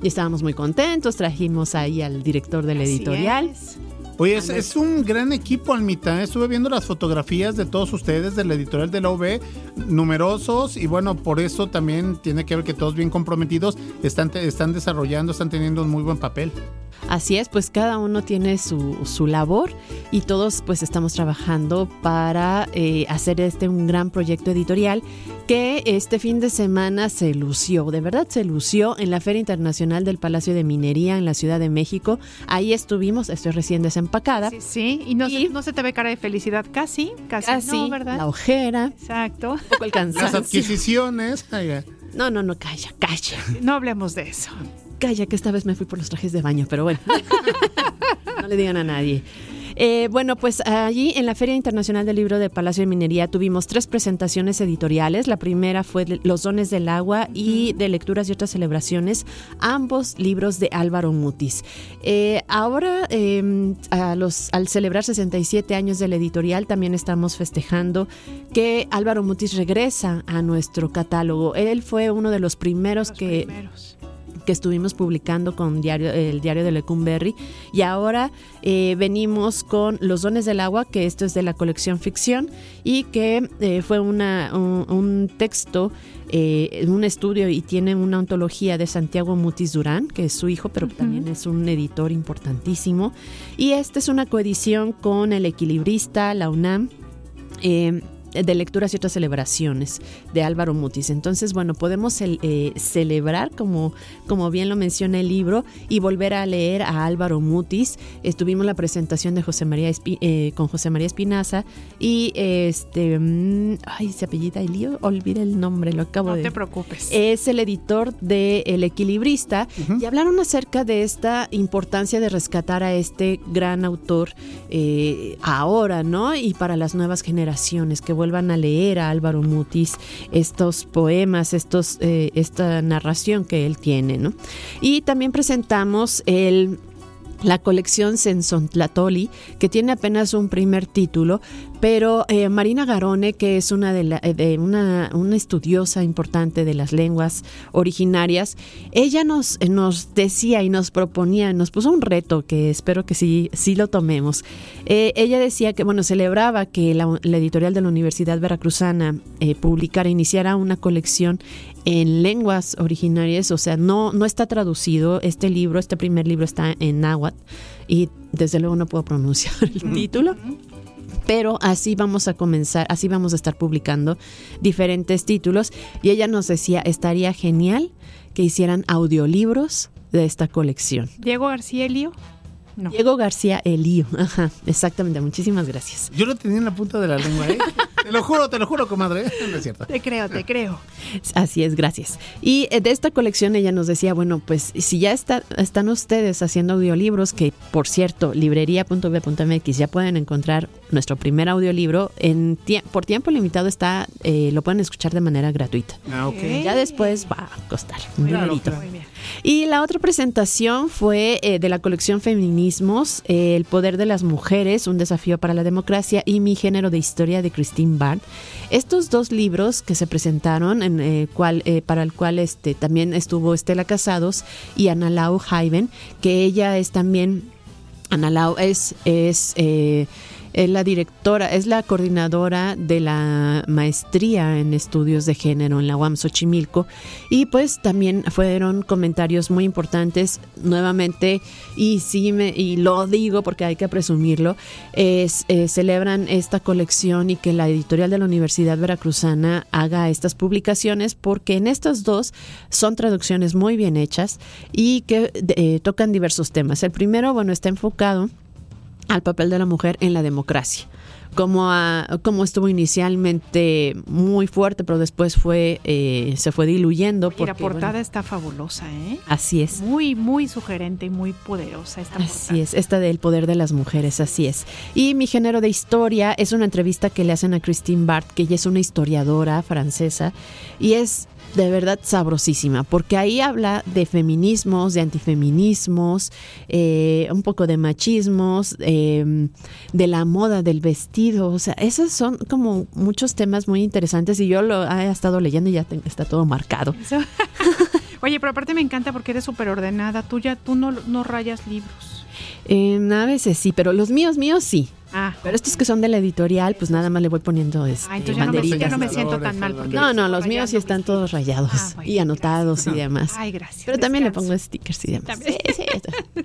y estábamos muy contentos. Trajimos ahí al director del Así editorial. es. Oye, es, es un gran equipo, Almita. ¿eh? Estuve viendo las fotografías de todos ustedes del editorial de la OV, numerosos, y bueno, por eso también tiene que ver que todos bien comprometidos están, te- están desarrollando, están teniendo un muy buen papel. Así es, pues cada uno tiene su, su labor y todos pues estamos trabajando para eh, hacer este un gran proyecto editorial que este fin de semana se lució, de verdad se lució en la Feria Internacional del Palacio de Minería en la Ciudad de México. Ahí estuvimos, estoy recién desempacada. Sí, sí, y no, Se, no se te ve cara de felicidad, casi, casi, Casi, no, ¿verdad? la ojera, Exacto. un poco el Las adquisiciones. No, no, no, calla, calla. No hablemos de eso. Calla, que esta vez me fui por los trajes de baño, pero bueno. no le digan a nadie. Eh, bueno, pues allí en la Feria Internacional del Libro del Palacio de Minería tuvimos tres presentaciones editoriales. La primera fue de Los dones del agua y de lecturas y otras celebraciones, ambos libros de Álvaro Mutis. Eh, ahora, eh, a los, al celebrar 67 años del editorial, también estamos festejando que Álvaro Mutis regresa a nuestro catálogo. Él fue uno de los primeros que Primeros. Que estuvimos publicando con diario, el diario de Lecumberri y ahora eh, venimos con Los dones del agua, que esto es de la colección ficción y que eh, fue una, un, un texto, eh, un estudio y tiene una ontología de Santiago Mutis Durán, que es su hijo, pero también es un editor importantísimo. Y esta es una coedición con El Equilibrista, la UNAM. eh, de lecturas y otras celebraciones de Álvaro Mutis. Entonces, bueno, podemos eh, celebrar, como, como bien lo menciona el libro, y volver a leer a Álvaro Mutis. Estuvimos la presentación de José María Espi- eh, con José María Espinaza y este, mm, ay, se apellida Elío, olvide el nombre, lo acabo No de te preocupes. es el editor de El Equilibrista y hablaron acerca de esta importancia de rescatar a este gran autor eh, ahora, ¿no? Y para las nuevas generaciones que vuelvan a leer a Álvaro Mutis estos poemas, eh, esta narración que él tiene, ¿no? Y también presentamos el la colección Sensontlatoli, que tiene apenas un primer título, pero eh, Marina Garone, que es una de, una, una estudiosa importante de las lenguas originarias, ella nos, nos decía y nos proponía, nos puso un reto que espero que sí, sí lo tomemos. Eh, ella decía que, bueno, celebraba que la, la editorial de la Universidad Veracruzana eh, publicara, iniciara una colección en lenguas originarias, o sea, no, no está traducido. Este libro, este primer libro está en náhuatl y desde luego no puedo pronunciar el título. Pero así vamos a comenzar, así vamos a estar publicando diferentes títulos. Y ella nos decía, estaría genial que hicieran audiolibros de esta colección. Diego García Elío. No. Diego García Elío, ajá, exactamente, muchísimas gracias. Yo lo tenía en la punta de la lengua, ¿eh? te lo juro, te lo juro, comadre. No es cierto. Te creo, te creo. Así es, gracias. Y eh, de esta colección ella nos decía, bueno, pues si ya está, están ustedes haciendo audiolibros, que por cierto, librería.b.mx ya pueden encontrar nuestro primer audiolibro, en tie- por tiempo limitado está, eh, lo pueden escuchar de manera gratuita. Ah, ok. Ya después va a costar un Claro. Y la otra presentación fue eh, de la colección Feminismos, eh, El poder de las mujeres, un desafío para la democracia y mi género de historia de Christine Bard. Estos dos libros que se presentaron, en, eh, cual, eh, para el cual este, también estuvo Estela Casados y Ana Lau Jaiben, que ella es también, Ana Lau es, es eh, es la directora, es la coordinadora de la maestría en estudios de género en la UAM Xochimilco y pues también fueron comentarios muy importantes nuevamente y sí me y lo digo porque hay que presumirlo es eh, celebran esta colección y que la editorial de la Universidad Veracruzana haga estas publicaciones porque en estas dos son traducciones muy bien hechas y que eh, tocan diversos temas. El primero, bueno, está enfocado al papel de la mujer en la democracia. Como, a- como estuvo inicialmente muy fuerte, pero después fue eh, se fue diluyendo. Y la porque, portada bueno, está fabulosa, ¿eh? así es. Muy, muy sugerente y muy poderosa esta Así es, esta del poder de las mujeres, así es. Y mi género de historia es una entrevista que le hacen a Christine Bart, que ella es una historiadora francesa, y es de verdad sabrosísima, porque ahí habla de feminismos, de antifeminismos, eh, un poco de machismos, eh, de la moda del vestido, o sea, esos son como muchos temas muy interesantes y yo lo he estado leyendo y ya te- está todo marcado. Eso. Oye, pero aparte me encanta porque eres súper ordenada. Tú ya, tú no, no rayas libros. Eh, a veces sí, pero los míos, míos sí. Ah, Pero estos que son de la editorial, pues nada más le voy poniendo este, Ah, entonces no, me, banderitas. ya no me siento tan mal. Porque No, no, los míos sí están todos rayados y anotados y demás. Ay, gracias. Pero también descanso. le pongo stickers y demás. Sí, sí,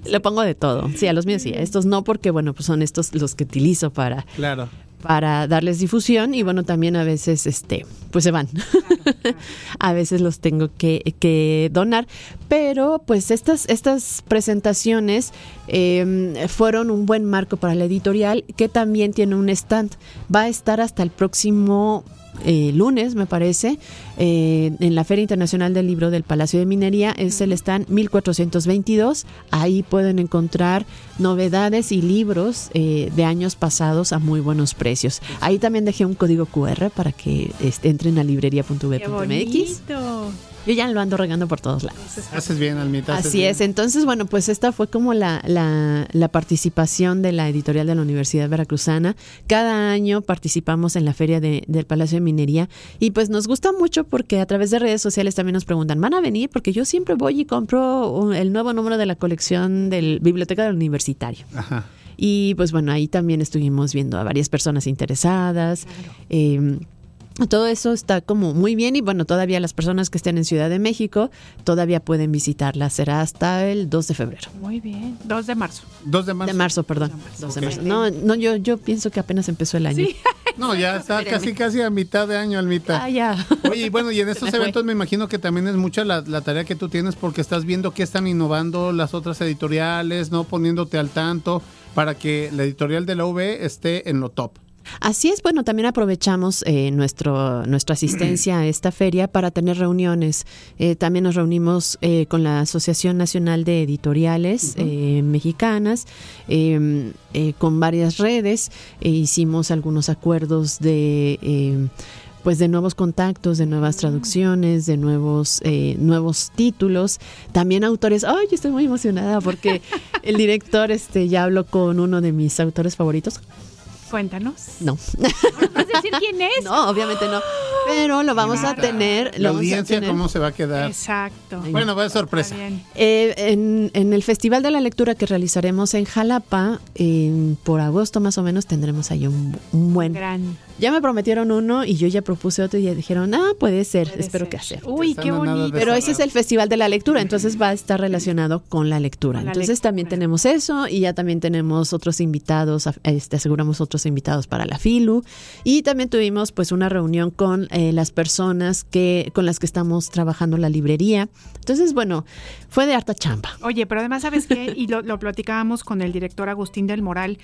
le pongo de todo. Sí, a los míos sí. A estos no, porque bueno, pues son estos los que utilizo para, Claro. Para darles difusión y bueno, también a veces este, pues se van. a veces los tengo que, que donar. Pero pues estas, estas presentaciones eh, fueron un buen marco para la editorial que también tiene un stand. Va a estar hasta el próximo eh, lunes, me parece, eh, en la Feria Internacional del Libro del Palacio de Minería. Es el stand 1422. Ahí pueden encontrar novedades y libros eh, de años pasados a muy buenos precios. Ahí también dejé un código QR para que este, entren a ¡Qué librería.v.mx. Yo ya lo ando regando por todos lados. Haces bien, Almita. haces Así bien. es, entonces bueno, pues esta fue como la, la, la participación de la editorial de la Universidad Veracruzana. Cada año participamos en la feria de- del Palacio de Minería y pues nos gusta mucho porque a través de redes sociales también nos preguntan, ¿van a venir? Porque yo siempre voy y compro un- el nuevo número de la colección del Biblioteca del Universitario. Ajá. Y pues bueno, ahí también estuvimos viendo a varias personas interesadas. Eh, todo eso está como muy bien y bueno, todavía las personas que estén en Ciudad de México todavía pueden visitarla. Será hasta el 2 de febrero. Muy bien. 2 de marzo. 2 de marzo. De marzo, perdón. 2 de marzo. No, no yo, yo pienso que apenas empezó el año. No, ya está casi casi a mitad de año, Almita. Ah, ya. Oye, y bueno, y en estos eventos me imagino que también es mucha la, la tarea que tú tienes porque estás viendo qué están innovando las otras editoriales, ¿no? Poniéndote al tanto para que la editorial de la V esté en lo top. Así es, bueno, también aprovechamos eh, nuestro, nuestra asistencia a esta feria para tener reuniones. Eh, también nos reunimos eh, con la Asociación Nacional de Editoriales eh, Mexicanas, eh, eh, con varias redes. e hicimos algunos acuerdos de... eh, pues de nuevos contactos, de nuevas traducciones, de nuevos eh, nuevos títulos, también autores. Ay, yo estoy muy emocionada porque el director este ya habló con uno de mis autores favoritos, Cuéntanos. no. ¿Vas a decir quién es? No, obviamente no. Pero lo vamos a tener. La lo vamos a audiencia, tener. ¿cómo se va a quedar? Exacto. Bueno, va a ser sorpresa. Eh, en, en el Festival de la Lectura que realizaremos en Jalapa, en- por agosto más o menos, tendremos ahí un, un buen. Gran. Ya me prometieron uno y yo ya propuse otro y ya dijeron, ah, puede ser, espero que hacer. Uy, qué bonito. Pero ese es el Festival de la Lectura, entonces va a estar relacionado con la lectura. Con la entonces también tenemos eso y ya también tenemos otros invitados, este, aseguramos otros invitados para la FILU y también tuvimos pues una reunión con eh, las personas que con las que estamos trabajando la librería. Entonces, bueno, fue de harta chamba. Oye, pero además, ¿sabes qué? Y lo, lo platicábamos con el director Agustín del Moral,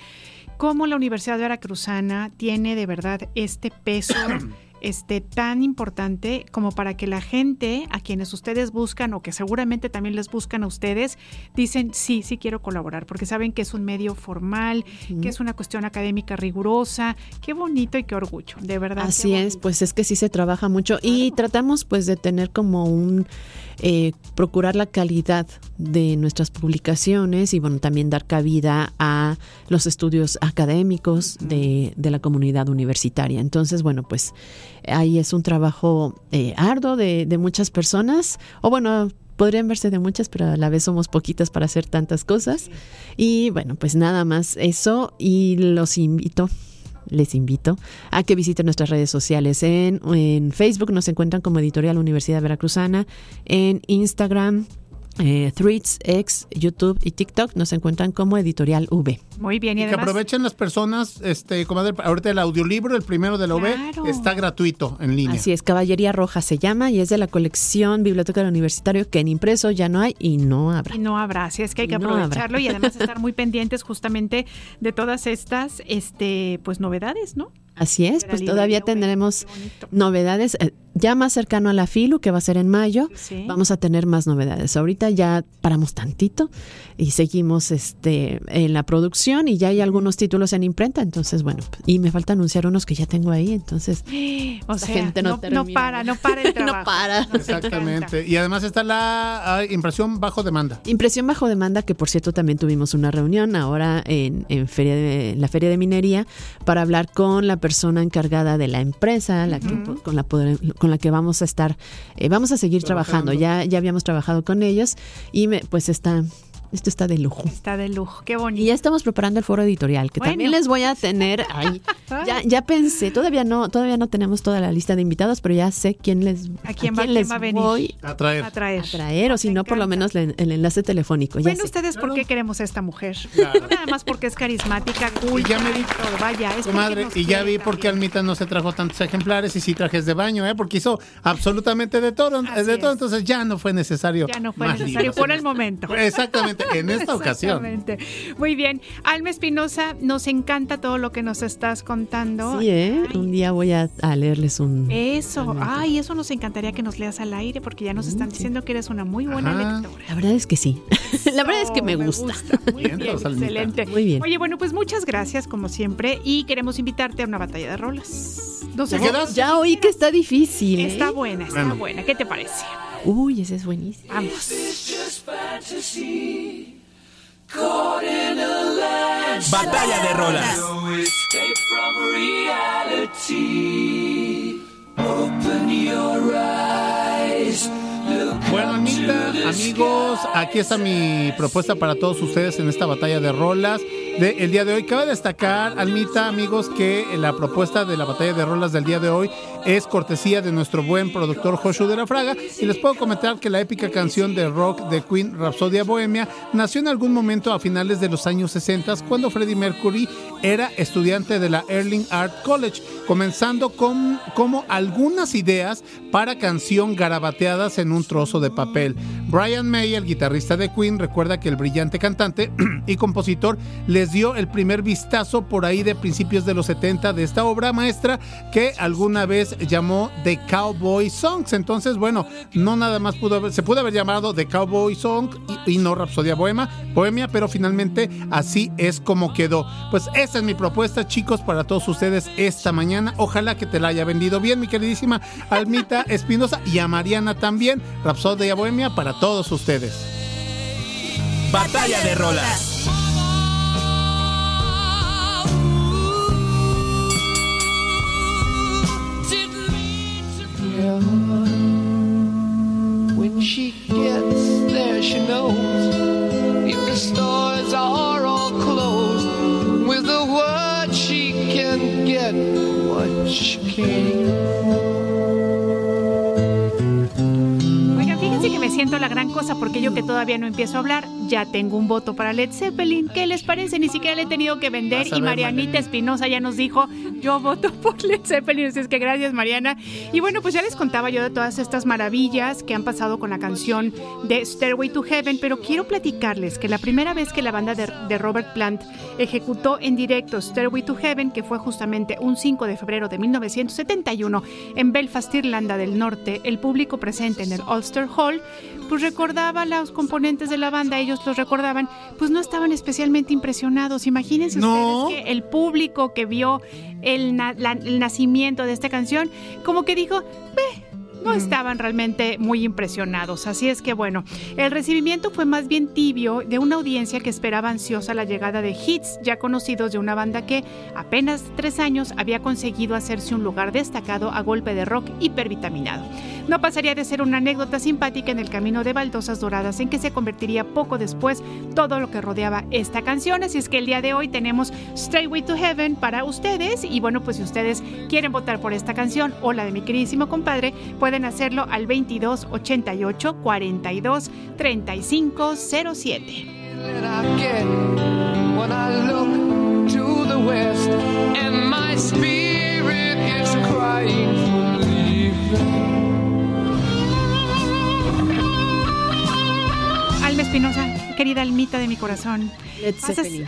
cómo la Universidad Veracruzana tiene de verdad este peso este tan importante como para que la gente a quienes ustedes buscan o que seguramente también les buscan a ustedes dicen sí, sí quiero colaborar porque saben que es un medio formal, que es una cuestión académica rigurosa, qué bonito y qué orgullo, de verdad. Así es, pues es que sí se trabaja mucho y tratamos pues de tener como un eh, procurar la calidad de nuestras publicaciones y bueno también dar cabida a los estudios académicos de, de la comunidad universitaria. Entonces bueno pues ahí es un trabajo eh, arduo de, de muchas personas o bueno podrían verse de muchas, pero a la vez somos poquitas para hacer tantas cosas. Y bueno, pues nada más eso y los invito les invito a que visiten nuestras redes sociales. En, en Facebook nos encuentran como Editorial Universidad Veracruzana, en Instagram, eh, Threads, X, YouTube y TikTok nos encuentran como Editorial V. Muy bien, y, Y que además... aprovechen las personas, este, comadre, ahorita el audiolibro, el primero de la OV, Claro. está gratuito en línea. Así es, Caballería Roja se llama y es de la colección Biblioteca del Universitario que en impreso ya no hay y no habrá. Y no habrá, así es que hay que Y no habrá. aprovecharlo y además estar muy pendientes justamente de todas estas este pues novedades, ¿no? Así es, pues todavía tendremos novedades. eh, Ya más cercano a la FILU, que va a ser en mayo, Sí. vamos a tener más novedades. Ahorita ya paramos tantito y seguimos este en la producción y ya hay algunos títulos en imprenta, entonces bueno, y me falta anunciar unos que ya tengo ahí, entonces O sea, gente no, no, no para, no para el trabajo. no para. Exactamente. Y además está la ah, impresión bajo demanda. Impresión bajo demanda, que por cierto también tuvimos una reunión ahora en, en feria de, en la Feria de Minería para hablar con la persona encargada de la empresa, la que, Ujú. con, la poder- con la que vamos a estar, eh, vamos a seguir trabajando. Ya, ya habíamos trabajado con ellos y me, pues está, esto está de lujo. Está de lujo, qué bonito. Y ya estamos preparando el foro editorial, que Bueno. también les voy a tener ahí. Ya, ya pensé, todavía no, todavía no tenemos toda la lista de invitados, pero ya sé quién les, ¿A quién va- quién les va a venir? voy A traer. A traer. a traer, o si no, por lo menos el enlace telefónico. Ya Bueno, sé. ustedes por qué queremos a esta mujer. Nada más porque es carismática, cool. Y ya me di- todo, vaya, es nos y ya vi por qué Almita no se trajo tantos ejemplares y sí trajes de baño, ¿eh? Porque hizo absolutamente de todo, de todo entonces ya no fue necesario. Ya no fue necesario libros. por el momento. Exactamente, en esta ocasión. Exactamente. Muy bien. Alma Espinosa, nos encanta todo lo que nos estás contando. Sí, ¿eh? Un día voy a, a leerles un... Eso, ay, eso nos encantaría que nos leas al aire porque ya nos están diciendo que eres una muy buena Ajá. lectora. La verdad es que sí. La verdad es que me me gusta. Muy bien, excelente. Muy bien. Oye, bueno, pues muchas gracias como siempre y queremos invitarte a una batalla de rolas. No sé ¿Te quedas? Ya oí que está difícil. ¿eh? Está buena, está Bueno. buena. ¿Qué te parece? Uy, ese es buenísimo. Vamos. Batalla de rolas. Bueno, Anita, amigos, aquí está mi propuesta para todos ustedes en esta batalla de rolas del el día de hoy. Cabe destacar, Almita, amigos, que la propuesta de la batalla de rolas del día de hoy es cortesía de nuestro buen productor Joshua de la Fraga. Y les puedo comentar que la épica canción de rock de Queen, Rhapsodia Bohemia, nació en algún momento a finales de los años 60 cuando Freddie Mercury era estudiante de la Erling Art College, comenzando con como algunas ideas para canción garabateadas en un trozo de papel. Brian May, el guitarrista de Queen, recuerda que el brillante cantante y compositor les dio el primer vistazo por ahí de principios de los 70 de esta obra maestra que alguna vez llamó The Cowboy Songs. Entonces, bueno, no nada más pudo haber, se pudo haber llamado The Cowboy Song y, no Rapsodia Bohemia, Bohemia, pero finalmente así es como quedó. Pues esa es mi propuesta, chicos, para todos ustedes esta mañana. Ojalá que te la haya vendido bien, mi queridísima Almita Espinosa y a Mariana también. Rapsodia Bohemia para todos ustedes. Batalla de rolas. When she gets there, she knows if the stores are all closed. With a word, she can get what she can. Oigan, que me siento la gran cosa porque yo que todavía no empiezo a hablar, ya tengo un voto para Led Zeppelin. ¿Qué les parece? Ni siquiera le he tenido que vender y Marianita Espinosa ya nos dijo, yo voto por Led Zeppelin. Así es que gracias, Mariana. Y bueno, pues ya les contaba yo de todas estas maravillas que han pasado con la canción de Stairway to Heaven, pero quiero platicarles que la primera vez que la banda de, de Robert Plant ejecutó en directo Stairway to Heaven, que fue justamente un 5 de febrero de 1971 en Belfast, Irlanda del Norte, el público presente en el Ulster Hall, pues recordaba a los componentes de la banda, ellos los recordaban, pues no estaban especialmente impresionados. Imagínense No. ustedes que el público que vio el, na- la- el nacimiento de esta canción, como que dijo, "Ve, no estaban realmente muy impresionados. Así es que bueno, el recibimiento fue más bien tibio de una audiencia que esperaba ansiosa la llegada de hits ya conocidos de una banda que apenas tres años había conseguido hacerse un lugar destacado a golpe de rock hipervitaminado. No pasaría de ser una anécdota simpática en el camino de baldosas doradas en que se convertiría poco después todo lo que rodeaba esta canción. Así es que el día de hoy tenemos Straightway to Heaven para ustedes y bueno, pues si ustedes quieren votar por esta canción o la de mi queridísimo compadre, pueden hacerlo al 22 88 42 35 07. that I get when I look to the west and my spirit is crying Espinosa, querida almita de mi corazón. Led Haces- Zeppelin.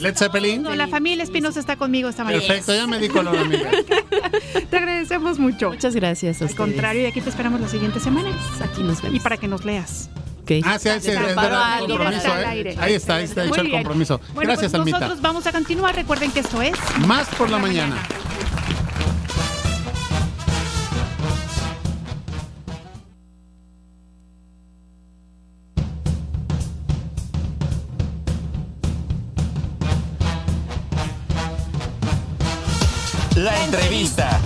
Led Zeppelin. todo. La familia Espinosa está conmigo esta mañana. Perfecto, ya me di color, amiga. Te agradecemos mucho. Muchas gracias a Al ustedes. contrario, y aquí te esperamos la siguiente semana. Aquí nos vemos. Y para que nos leas. Ah, sí, sí, es Preparo verdad, algo. compromiso, Está al ¿eh? Ahí está, ahí está hecho el compromiso. Bueno, Gracias, pues Almita. nosotros vamos a continuar. Recuerden que esto es Más por la mañana. Entrevista.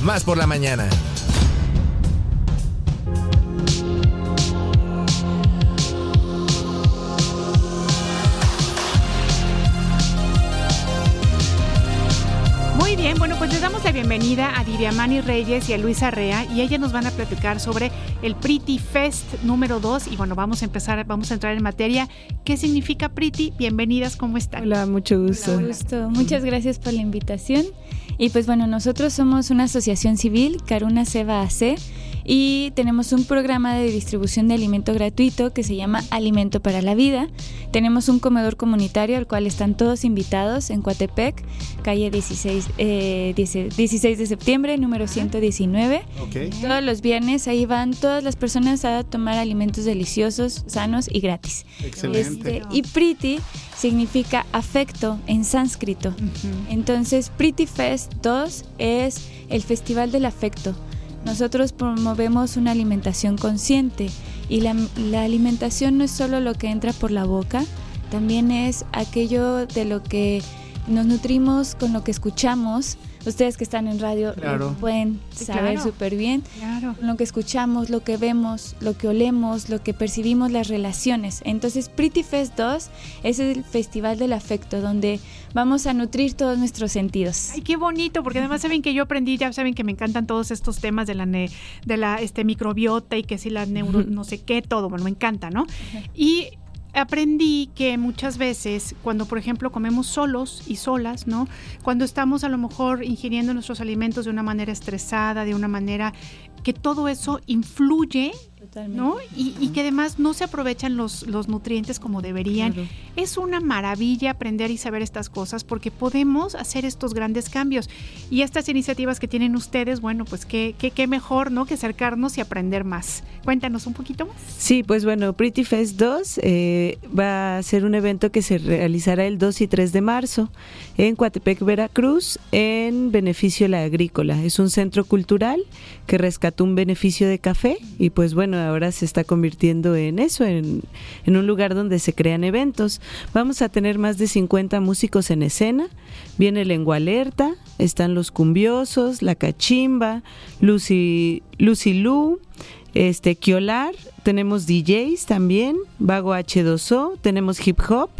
Más por la mañana. Bien, bueno, pues les damos la bienvenida a Diriamani Reyes y a Luis Arrea y ellas nos van a platicar sobre el Pretty Fest número 2 y bueno, vamos a empezar, vamos a entrar en materia. ¿Qué significa Pretty? Bienvenidas, ¿cómo están? Hola, mucho gusto. gusto. Muchas gracias por la invitación. Y pues bueno, nosotros somos una asociación civil, Caruna Seba AC, y tenemos un programa de distribución de alimento gratuito que se llama Alimento para la Vida. Tenemos un comedor comunitario al cual están todos invitados en Coatepec, calle 16, eh, 10 16 de septiembre, número 119. Todos los viernes ahí van todas las personas a tomar alimentos deliciosos, sanos y gratis. Excelente. Este, y Priti significa afecto en sánscrito. Entonces, Pretty Fest 2 es el festival del afecto. Nosotros promovemos una alimentación consciente y la, la alimentación no es solo lo que entra por la boca, también es aquello de lo que nos nutrimos con lo que escuchamos. Ustedes que están en radio Claro. pueden saber claro. súper bien. Claro. Lo que escuchamos, lo que vemos, lo que olemos, lo que percibimos, las relaciones. Entonces, Pretty Fest 2 es el festival del afecto, donde vamos a nutrir todos nuestros sentidos. Ay, qué bonito, porque además saben que yo aprendí, ya saben que me encantan todos estos temas de la ne- de la este microbiota y que si la neuro no sé qué, todo, bueno, me encanta, ¿no? Y aprendí que muchas veces cuando por ejemplo comemos solos y solas, ¿no? Cuando estamos a lo mejor ingiriendo nuestros alimentos de una manera estresada, de una manera que todo eso influye ¿no? Y, y que además no se aprovechan los, los nutrientes como deberían. Claro. Es una maravilla aprender y saber estas cosas porque podemos hacer estos grandes cambios. Y estas iniciativas que tienen ustedes, bueno, pues qué, qué, qué mejor, ¿no? Que acercarnos y aprender más. Cuéntanos un poquito más. Sí, pues bueno, Pretty Fest 2 eh, va a ser un evento que se realizará el 2 y 3 de marzo en Coatepec, Veracruz, en beneficio de la agrícola. Es un centro cultural que rescató un beneficio de café y pues bueno, ahora se está convirtiendo en eso, en, un lugar donde se crean eventos. Vamos a tener más de 50 músicos en escena. Viene Lengua Alerta, están los cumbiosos, la cachimba, Lucy, Lucy Lu, este Kiolar, tenemos DJs también, Vago H2O, tenemos hip hop,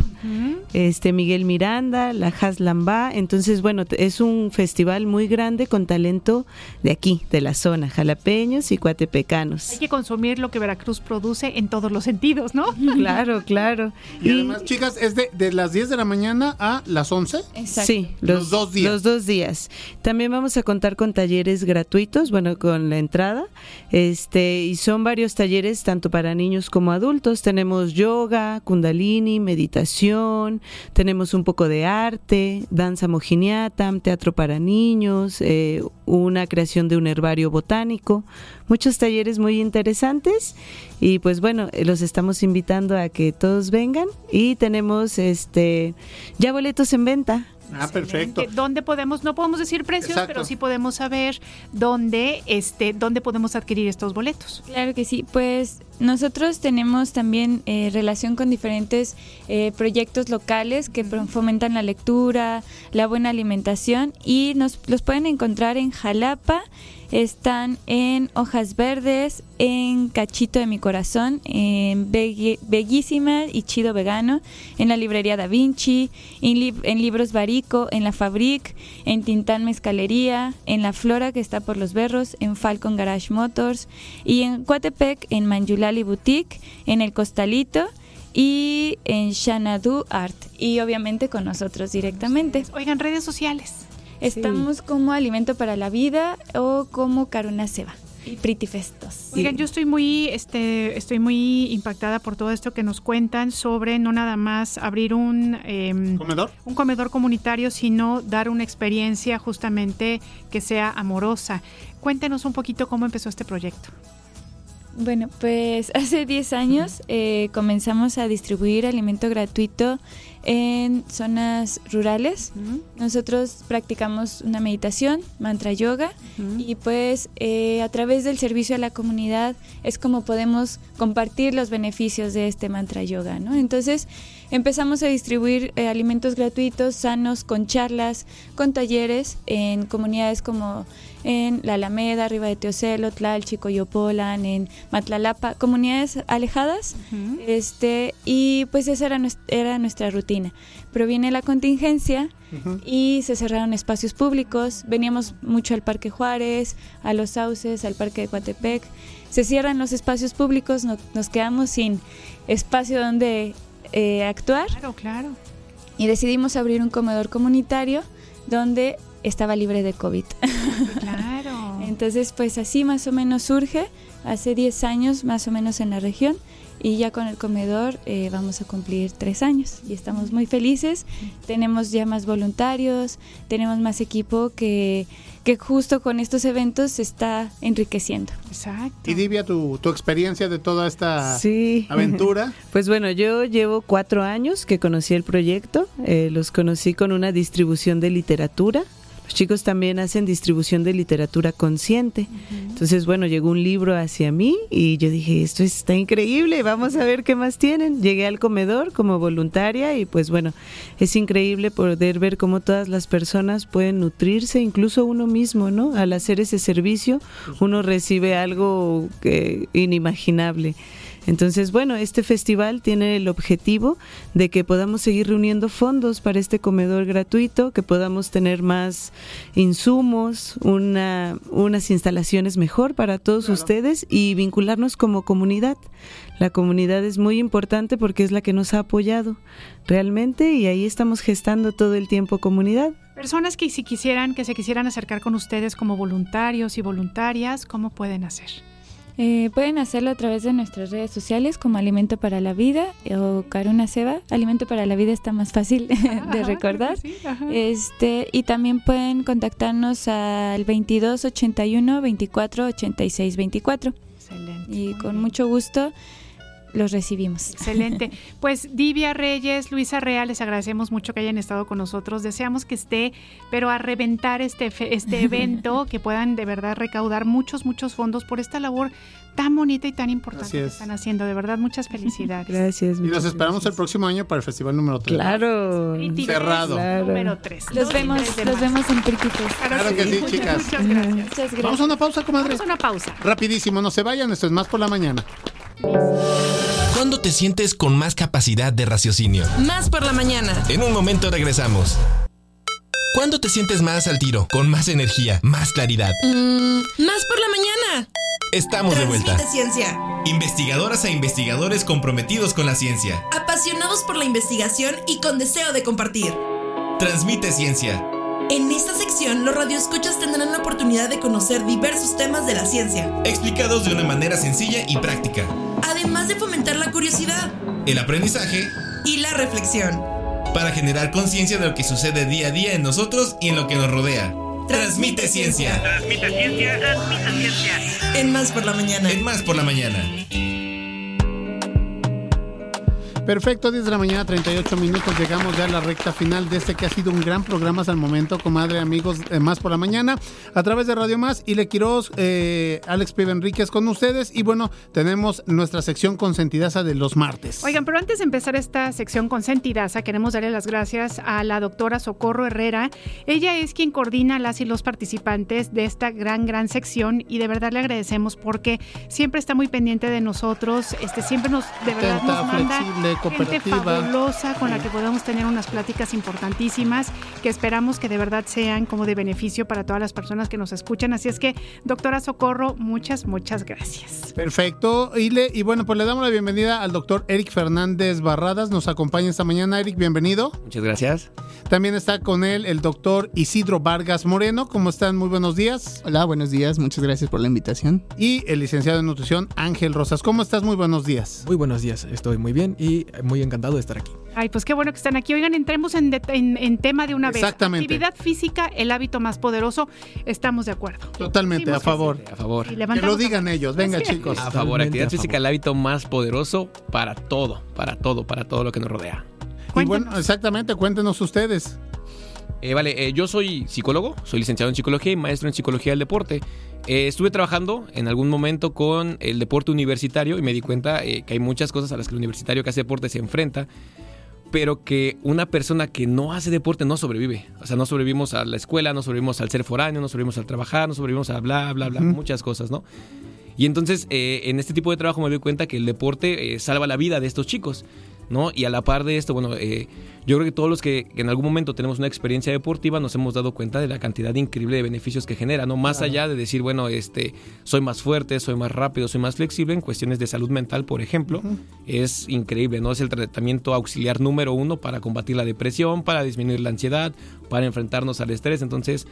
este Miguel Miranda, la Has Lamba, entonces bueno, es un festival muy grande con talento de aquí, de la zona, jalapeños y cuatepecanos. Hay que consumir lo que Veracruz produce en todos los sentidos, ¿no? Claro, claro. Y además, chicas, es de, de las 10 de la mañana a las 11. Sí, Los dos días. Los dos días. También vamos a contar con talleres gratuitos, bueno, con la entrada. Este, y son varios talleres tanto para niños como adultos. Tenemos yoga, kundalini, meditación, tenemos un poco de arte, danza mojiniatam, teatro para niños, eh, una creación de un herbario botánico, muchos talleres muy interesantes Y pues bueno, eh, los estamos invitando a que todos vengan y tenemos este ya boletos en venta. Ah, perfecto. ¿Dónde podemos, no podemos decir precios, Exacto. pero sí podemos saber dónde, este, dónde podemos adquirir estos boletos? Claro que sí, pues nosotros tenemos también eh, relación con diferentes eh, proyectos locales que fomentan la lectura, la buena alimentación y nos los pueden encontrar en Jalapa, están en Hojas Verdes, en Cachito de mi Corazón, en Begui- Bellísima y Chido Vegano, en la librería Da Vinci, en, en Libros Barico, en La Fabric, en Tintán Mezcalería, en La Flora que está por Los Berros, en Falcon Garage Motors y en Coatepec, en Manjulali Boutique, en El Costalito y en Shanadu Art y obviamente con nosotros directamente. Oigan, redes sociales. Estamos como Alimento para la Vida o como Caruna Seba y Pretty Festos. Oigan, yo estoy muy, este, estoy muy impactada por todo esto que nos cuentan sobre no nada más abrir un em, ¿Comedor? un comedor comunitario, sino dar una experiencia justamente que sea amorosa. Cuéntenos un poquito cómo empezó este proyecto. Bueno, pues hace 10 años eh, comenzamos a distribuir alimento gratuito en zonas rurales. Nosotros practicamos una meditación, mantra yoga, y pues eh, a través del servicio a la comunidad es como podemos compartir los beneficios de este mantra yoga, ¿no? Entonces empezamos a distribuir eh, alimentos gratuitos, sanos, con charlas, con talleres en comunidades como en La Alameda, arriba de Teocelo, Tlalchi, Coyopolan, en Matlalapa, comunidades alejadas, este, y pues esa era, nues- era nuestra rutina. Pero viene la contingencia y se cerraron espacios públicos, veníamos mucho al Parque Juárez, a Los Sauces, al Parque de Coatepec, se cierran los espacios públicos, no- nos quedamos sin espacio donde eh, actuar. Claro, claro. Y decidimos abrir un comedor comunitario donde estaba libre de COVID. Claro. Entonces, pues así más o menos surge, hace 10 años más o menos en la región, y ya con el comedor eh, vamos a cumplir tres años y estamos muy felices. Tenemos ya más voluntarios, tenemos más equipo que, que justo con estos eventos se está enriqueciendo. Exacto. Y Divia, tu, tu experiencia de toda esta Sí. aventura. Pues bueno, yo llevo cuatro años que conocí el proyecto. eh, los conocí con una distribución de literatura. Los chicos también hacen distribución de literatura consciente. Entonces, bueno, llegó un libro hacia mí y yo dije, esto está increíble, vamos a ver qué más tienen. Llegué al comedor como voluntaria y pues bueno, es increíble poder ver cómo todas las personas pueden nutrirse, incluso uno mismo, ¿no? Al hacer ese servicio, uno recibe algo que, inimaginable. Entonces, bueno, este festival tiene el objetivo de que podamos seguir reuniendo fondos para este comedor gratuito, que podamos tener más insumos, una, unas instalaciones mejor para todos ustedes y vincularnos como comunidad. La comunidad es muy importante porque es la que nos ha apoyado realmente y ahí estamos gestando todo el tiempo comunidad. Personas que si quisieran, que se quisieran acercar con ustedes como voluntarios y voluntarias, ¿cómo pueden hacer? Eh, pueden hacerlo a través de nuestras redes sociales como Alimento para la Vida eh, o Caruna Seba. Alimento para la Vida está más fácil de recordar. Este y también pueden contactarnos al 22 81 24 86 24. Excelente. Y con mucho gusto los recibimos. Excelente. Pues Divia Reyes, Luisa Real, les agradecemos mucho que hayan estado con nosotros. Deseamos que esté, pero a reventar este, fe- este evento, que puedan de verdad recaudar muchos, muchos fondos por esta labor tan bonita y tan importante Así que es. están haciendo. De verdad, muchas felicidades. Gracias. Y nos esperamos el próximo año para el festival número 3. Claro. Cerrado. Número 3. Los vemos, los vemos en Priquitos. Claro que sí, chicas. Muchas gracias. Muchas gracias. Vamos a una pausa, comadre. Vamos a una pausa. Rapidísimo, no se vayan, esto es más por la mañana. ¿Cuándo te sientes con más capacidad de raciocinio? Más por la mañana. En un momento regresamos. ¿Cuándo te sientes más al tiro, con más energía, más claridad? Mm, más por la mañana. Estamos de vuelta. Transmite ciencia. Investigadoras e investigadores comprometidos con la ciencia. Apasionados por la investigación y con deseo de compartir. Transmite ciencia. En esta sección, los radioescuchas tendrán la oportunidad de conocer diversos temas de la ciencia, Explicados de una manera sencilla y práctica. además de fomentar la curiosidad El aprendizaje y la reflexión. para generar conciencia de lo que sucede día a día en nosotros y en lo que nos rodea. Transmite ciencia. Transmite ciencia, transmite ciencia. En Más por la mañana. En más por la mañana. Perfecto, 10 de la mañana, 38 minutos. Llegamos ya a la recta final de este que ha sido un gran programa hasta el momento, comadre, amigos, eh, más por la mañana, a través de Radio Más. Y Le Quiroz, eh, Alex Pibe Enríquez con ustedes. Y bueno, tenemos nuestra sección consentidaza de los martes. Oigan, pero antes de empezar esta sección consentidaza, queremos darle las gracias a la doctora Socorro Herrera. Ella es quien coordina las y los participantes de esta gran, gran sección y de verdad le agradecemos porque siempre está muy pendiente de nosotros, este, siempre nos, de verdad Atenta, nos manda flexible, gente fabulosa con la que podamos tener unas pláticas importantísimas que esperamos que de verdad sean como de beneficio para todas las personas que nos escuchan. Así es que, doctora Socorro, muchas, muchas gracias. Perfecto. Y, le- y bueno, pues le damos la bienvenida al doctor Eric Fernández Barradas. Nos acompaña esta mañana. Eric, bienvenido. Muchas gracias. También está con él el doctor Isidro Vargas Moreno. ¿Cómo están? Muy buenos días. Hola, buenos días. Muchas gracias por la invitación. Y el licenciado en nutrición Ángel Rosas. ¿Cómo estás? Muy buenos días. Muy buenos días, estoy muy bien y muy encantado de estar aquí. Ay, pues qué bueno que están aquí. Oigan, entremos en, en- en tema de una vez. Exactamente. Actividad física, el hábito más poderoso. Estamos de acuerdo. Totalmente, a favor. A favor. Que lo digan ellos. Venga, Así chicos. A favor, actividad física, el hábito más poderoso para todo, para todo, para todo lo que nos rodea. Y bueno, exactamente, cuéntenos ustedes. Eh, vale, eh, yo soy psicólogo, soy licenciado en psicología y maestro en psicología del deporte. Eh, estuve trabajando en algún momento con el deporte universitario y me di cuenta eh, que hay muchas cosas a las que el universitario que hace deporte se enfrenta, pero que una persona que no hace deporte no sobrevive. O sea, no sobrevivimos a la escuela, no sobrevivimos al ser foráneo, no sobrevivimos al trabajar, no sobrevivimos a bla, bla, bla, muchas cosas, ¿no? Y entonces, eh, en este tipo de trabajo me doy cuenta que el deporte salva la vida de estos chicos, ¿no? Y a la par de esto, bueno, eh, yo creo que todos los que en algún momento tenemos una experiencia deportiva nos hemos dado cuenta de la cantidad increíble de beneficios que genera, ¿no? Más allá de decir, bueno, este, soy más fuerte, soy más rápido, soy más flexible, en cuestiones de salud mental, por ejemplo, es increíble, ¿no? Es el tratamiento auxiliar número uno para combatir la depresión, para disminuir la ansiedad, para enfrentarnos al estrés, entonces...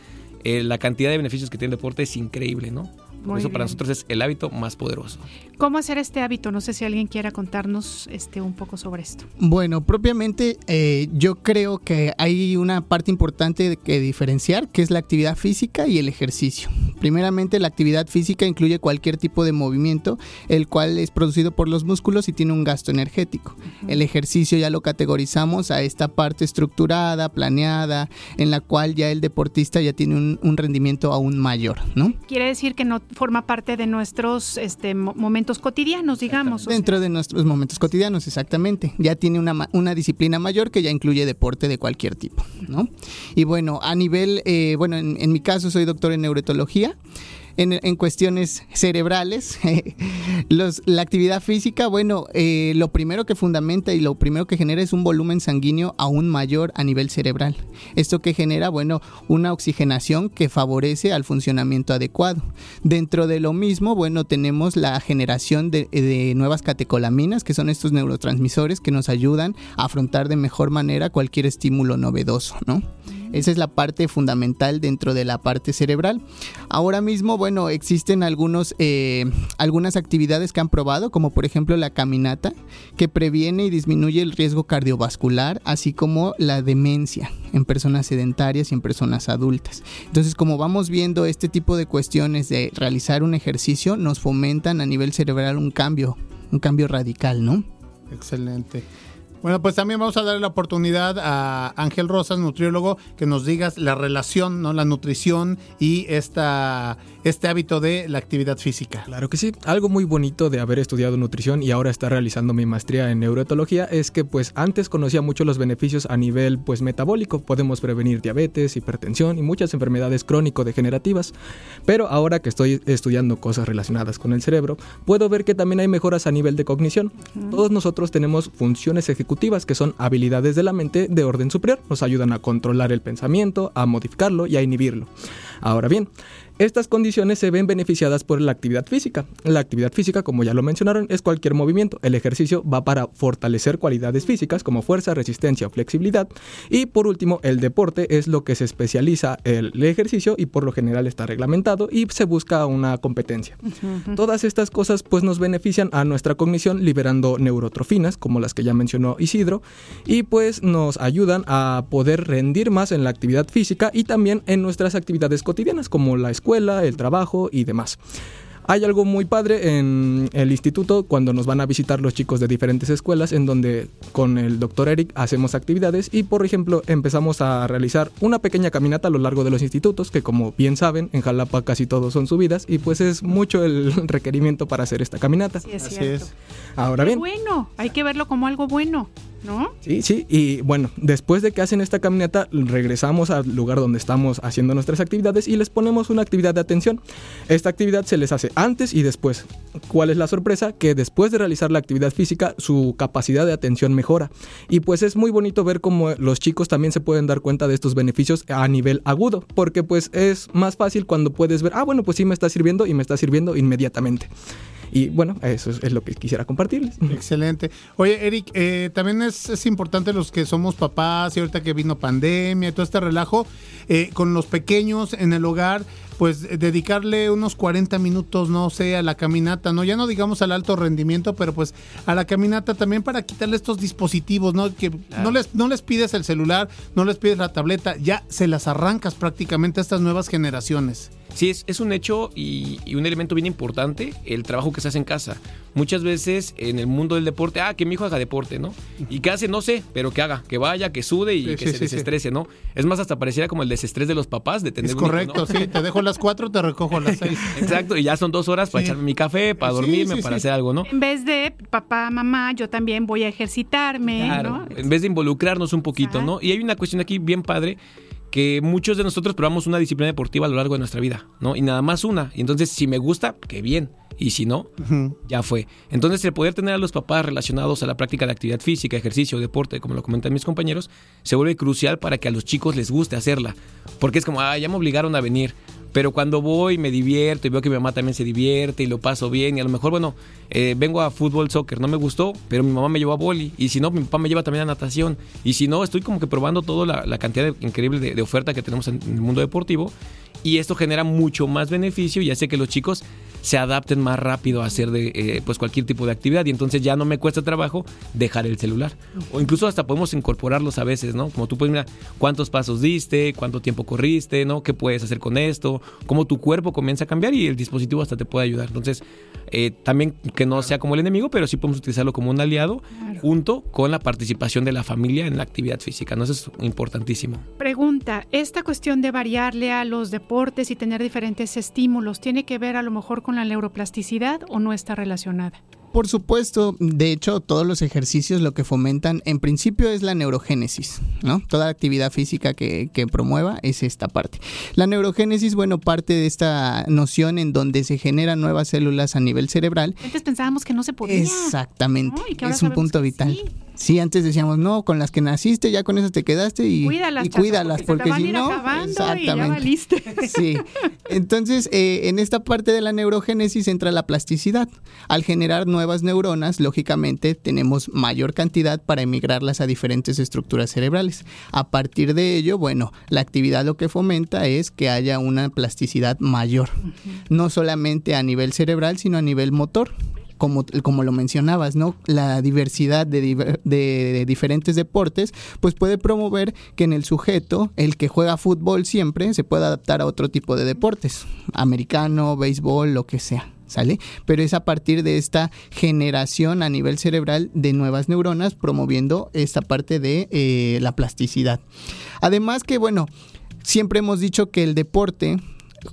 eh, la cantidad de beneficios que tiene el deporte es increíble, ¿no? Por Muy eso para nosotros es el hábito más poderoso. ¿Cómo hacer este hábito? No sé si alguien quiera contarnos este, un poco sobre esto. Bueno, propiamente eh, yo creo que hay una parte importante que diferenciar, que es la actividad física y el ejercicio. Primeramente, la actividad física incluye cualquier tipo de movimiento, el cual es producido por los músculos y tiene un gasto energético. El ejercicio ya lo categorizamos a esta parte estructurada, planeada, en la cual ya el deportista ya tiene un, un rendimiento aún mayor, ¿no? Quiere decir que no forma parte de nuestros este, mo- cotidianos, digamos. Dentro de nuestros momentos cotidianos, exactamente. Ya tiene una, una disciplina mayor que ya incluye deporte de cualquier tipo, ¿no? Y bueno, a nivel, eh, bueno, en, en mi caso soy doctor en neurotología. En, en cuestiones cerebrales, la actividad física, bueno, eh, lo primero que fundamenta y lo primero que genera es un volumen sanguíneo aún mayor a nivel cerebral. Esto que genera, bueno, una oxigenación que favorece al funcionamiento adecuado. Dentro de lo mismo, bueno, tenemos la generación de, de nuevas catecolaminas, que son estos neurotransmisores que nos ayudan a afrontar de mejor manera cualquier estímulo novedoso, ¿no? Esa es la parte fundamental dentro de la parte cerebral. Ahora mismo, bueno, existen algunos, eh, algunas actividades que han probado, como por ejemplo la caminata, que previene y disminuye el riesgo cardiovascular, así como la demencia en personas sedentarias y en personas adultas. Entonces, como vamos viendo este tipo de cuestiones de realizar un ejercicio, nos fomentan a nivel cerebral un cambio, un cambio radical, ¿no? Excelente. Bueno, pues también vamos a darle la oportunidad a Ángel Rosas, nutriólogo, que nos digas la relación, ¿no? La nutrición y esta, este hábito de la actividad física. Claro que sí. Algo muy bonito de haber estudiado nutrición y ahora estar realizando mi maestría en neuroetología es que pues antes conocía mucho los beneficios a nivel pues metabólico. Podemos prevenir diabetes, hipertensión y muchas enfermedades crónico-degenerativas. Pero ahora que estoy estudiando cosas relacionadas con el cerebro, puedo ver que también hay mejoras a nivel de cognición. Todos nosotros tenemos funciones ejecutivas que son habilidades de la mente de orden superior. Nos ayudan a controlar el pensamiento, a modificarlo y a inhibirlo. Ahora bien, estas condiciones se ven beneficiadas por la actividad física. La actividad física, como ya lo mencionaron, es cualquier movimiento. El ejercicio va para fortalecer cualidades físicas como fuerza, resistencia o flexibilidad. Y por último, el deporte es lo que se especializa el ejercicio y por lo general está reglamentado y se busca una competencia. Todas estas cosas pues nos benefician a nuestra cognición liberando neurotrofinas como las que ya mencionó Isidro y pues nos ayudan a poder rendir más en la actividad física y también en nuestras actividades cotidianas como la escuela, el trabajo y demás. Hay algo muy padre en el instituto cuando nos van a visitar los chicos de diferentes escuelas en donde con el doctor Eric hacemos actividades y por ejemplo empezamos a realizar una pequeña caminata a lo largo de los institutos que como bien saben en Jalapa casi todos son subidas y pues es mucho el requerimiento para hacer esta caminata. Sí, es cierto. Ahora Qué bien, bueno, hay que verlo como algo bueno, ¿no? Sí, sí, y bueno, después de que hacen esta caminata, regresamos al lugar donde estamos haciendo nuestras actividades y les ponemos una actividad de atención. Esta actividad se les hace antes y después. ¿Cuál es la sorpresa? Que después de realizar la actividad física, su capacidad de atención mejora. Y pues es muy bonito ver cómo los chicos también se pueden dar cuenta de estos beneficios a nivel agudo, porque pues es más fácil cuando puedes ver, ah, bueno, pues sí me está sirviendo y me está sirviendo inmediatamente. Y bueno, eso es, es lo que quisiera compartirles. Excelente. Oye, Eric, eh, también es, es importante los que somos papás y ahorita que vino pandemia y todo este relajo, eh, con los pequeños en el hogar, pues eh, dedicarle unos 40 minutos, no sé, a la caminata, ¿no? Ya no digamos al alto rendimiento, pero pues a la caminata también para quitarle estos dispositivos, ¿no? Que no, les, no les pides el celular, no les pides la tableta, ya se las arrancas prácticamente a estas nuevas generaciones. Sí, es, es un hecho y, y un elemento bien importante el trabajo que se hace en casa. Muchas veces en el mundo del deporte, ah, que mi hijo haga deporte, ¿no? Y que hace, no sé, pero que haga, que vaya, que sude y Sí, que sí, se sí, sí. desestrese, ¿no? Es más, hasta pareciera como el desestrés de los papás de tener Es un hijo, correcto, ¿no? sí, te dejo a las 4, te recojo a las 6. Exacto, y ya son dos horas para Sí. echarme mi café, para dormirme, sí, para sí. hacer algo, ¿no? En vez de papá, mamá, yo también voy a ejercitarme, Claro, ¿no? en vez de involucrarnos un poquito, ¿no? Y hay una cuestión aquí bien padre que muchos de nosotros probamos una disciplina deportiva a lo largo de nuestra vida, ¿no? Y nada más una. Y entonces, si me gusta, qué bien. Y si no, ya fue. Entonces, el poder tener a los papás relacionados a la práctica de actividad física, ejercicio, deporte, como lo comentan mis compañeros, se vuelve crucial para que a los chicos les guste hacerla. Porque es como, ah, ya me obligaron a venir. Pero cuando voy, me divierto y veo que mi mamá también se divierte y lo paso bien. Y a lo mejor, bueno, eh, vengo a fútbol, soccer, no me gustó, pero mi mamá me llevó a boli. Y si no, mi papá me lleva también a natación. Y si no, estoy como que probando toda la, la cantidad de- increíble de, oferta que tenemos en, en el mundo deportivo. Y esto genera mucho más beneficio y hace que los chicos se adapten más rápido a hacer de, eh, pues cualquier tipo de actividad. Y entonces ya no me cuesta trabajo dejar el celular. O incluso hasta podemos incorporarlos a veces, ¿no? Como tú puedes mirar cuántos pasos diste, cuánto tiempo corriste, ¿no? ¿Qué puedes hacer con esto? Cómo tu cuerpo comienza a cambiar y el dispositivo hasta te puede ayudar. Entonces, eh, también que no sea como el enemigo, pero sí podemos utilizarlo como un aliado junto con la participación de la familia en la actividad física. ¿no? Eso es importantísimo. Pregunta, esta cuestión de variarle a los deportes y tener diferentes estímulos, ¿tiene que ver a lo mejor con la neuroplasticidad o no está relacionada? Por supuesto, de hecho, todos los ejercicios lo que fomentan en principio es la neurogénesis, ¿no? Toda actividad física que, que promueva es esta parte. La neurogénesis, bueno, parte de esta noción en donde se generan nuevas células a nivel cerebral. Antes pensábamos que no se podía. Exactamente, ¿no? Y que ahora es un punto vital. sí. Sí, antes decíamos, no, con las que naciste, ya con esas te quedaste y Cuídalas, y chato, porque se te porque van a si no, acabando y ya exactamente. valiste. Sí. Entonces, eh, en esta parte de la neurogénesis entra la plasticidad. Al generar nuevas neuronas, lógicamente tenemos mayor cantidad para emigrarlas a diferentes estructuras cerebrales. A partir de ello, bueno, la actividad lo que fomenta es que haya una plasticidad mayor, no solamente a nivel cerebral, sino a nivel motor. Como, como lo mencionabas, ¿no? La diversidad de, de diferentes deportes, pues puede promover que en el sujeto, el que juega fútbol siempre, se pueda adaptar a otro tipo de deportes, americano, béisbol, lo que sea. ¿Sale? Pero es a partir de esta generación a nivel cerebral de nuevas neuronas promoviendo esta parte de eh, la plasticidad. Además que, bueno, siempre hemos dicho que el deporte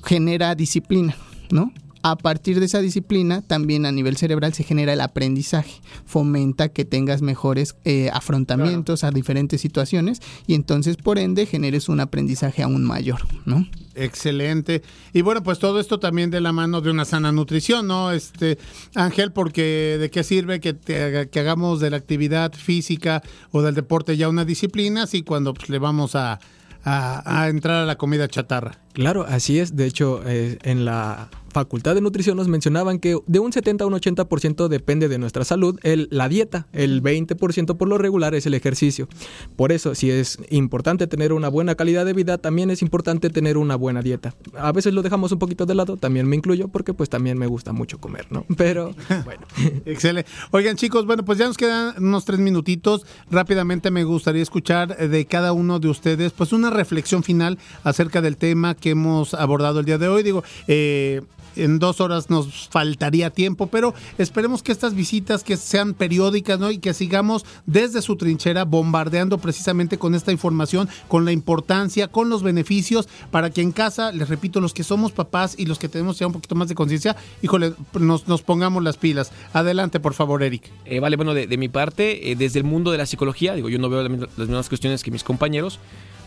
genera disciplina, ¿no? A partir de esa disciplina, también a nivel cerebral se genera el aprendizaje, fomenta que tengas mejores eh, afrontamientos a diferentes situaciones y entonces por ende generes un aprendizaje aún mayor, ¿no? Excelente. Y bueno, pues todo esto también de la mano de una sana nutrición, ¿no? Este, Ángel, porque de qué sirve que, te que hagamos de la actividad física o del deporte ya una disciplina si cuando pues, le vamos a, a- a entrar a la comida chatarra. Claro, así es. De hecho, eh, en la Facultad de Nutrición nos mencionaban que de un 70 a un 80% depende de nuestra salud el, la dieta. El 20% por lo regular es el ejercicio. Por eso, si es importante tener una buena calidad de vida, también es importante tener una buena dieta. A veces lo dejamos un poquito de lado, también me incluyo, porque pues también me gusta mucho comer, ¿no? Pero bueno. Excelente. Oigan, chicos, bueno, pues ya nos quedan unos tres minutitos. Rápidamente me gustaría escuchar de cada uno de ustedes, pues una reflexión final acerca del tema que hemos abordado el día de hoy. Digo, eh, en dos horas nos faltaría tiempo, pero esperemos que estas visitas que sean periódicas, ¿no? Y que sigamos desde su trinchera bombardeando precisamente con esta información, con la importancia, con los beneficios, para que en casa, les repito, los que somos papás y los que tenemos ya un poquito más de conciencia, híjole, nos, pongamos las pilas. Adelante, por favor, Eric. Eh, vale, bueno, de, mi parte, eh, desde el mundo de la psicología, digo, yo no veo las mismas cuestiones que mis compañeros,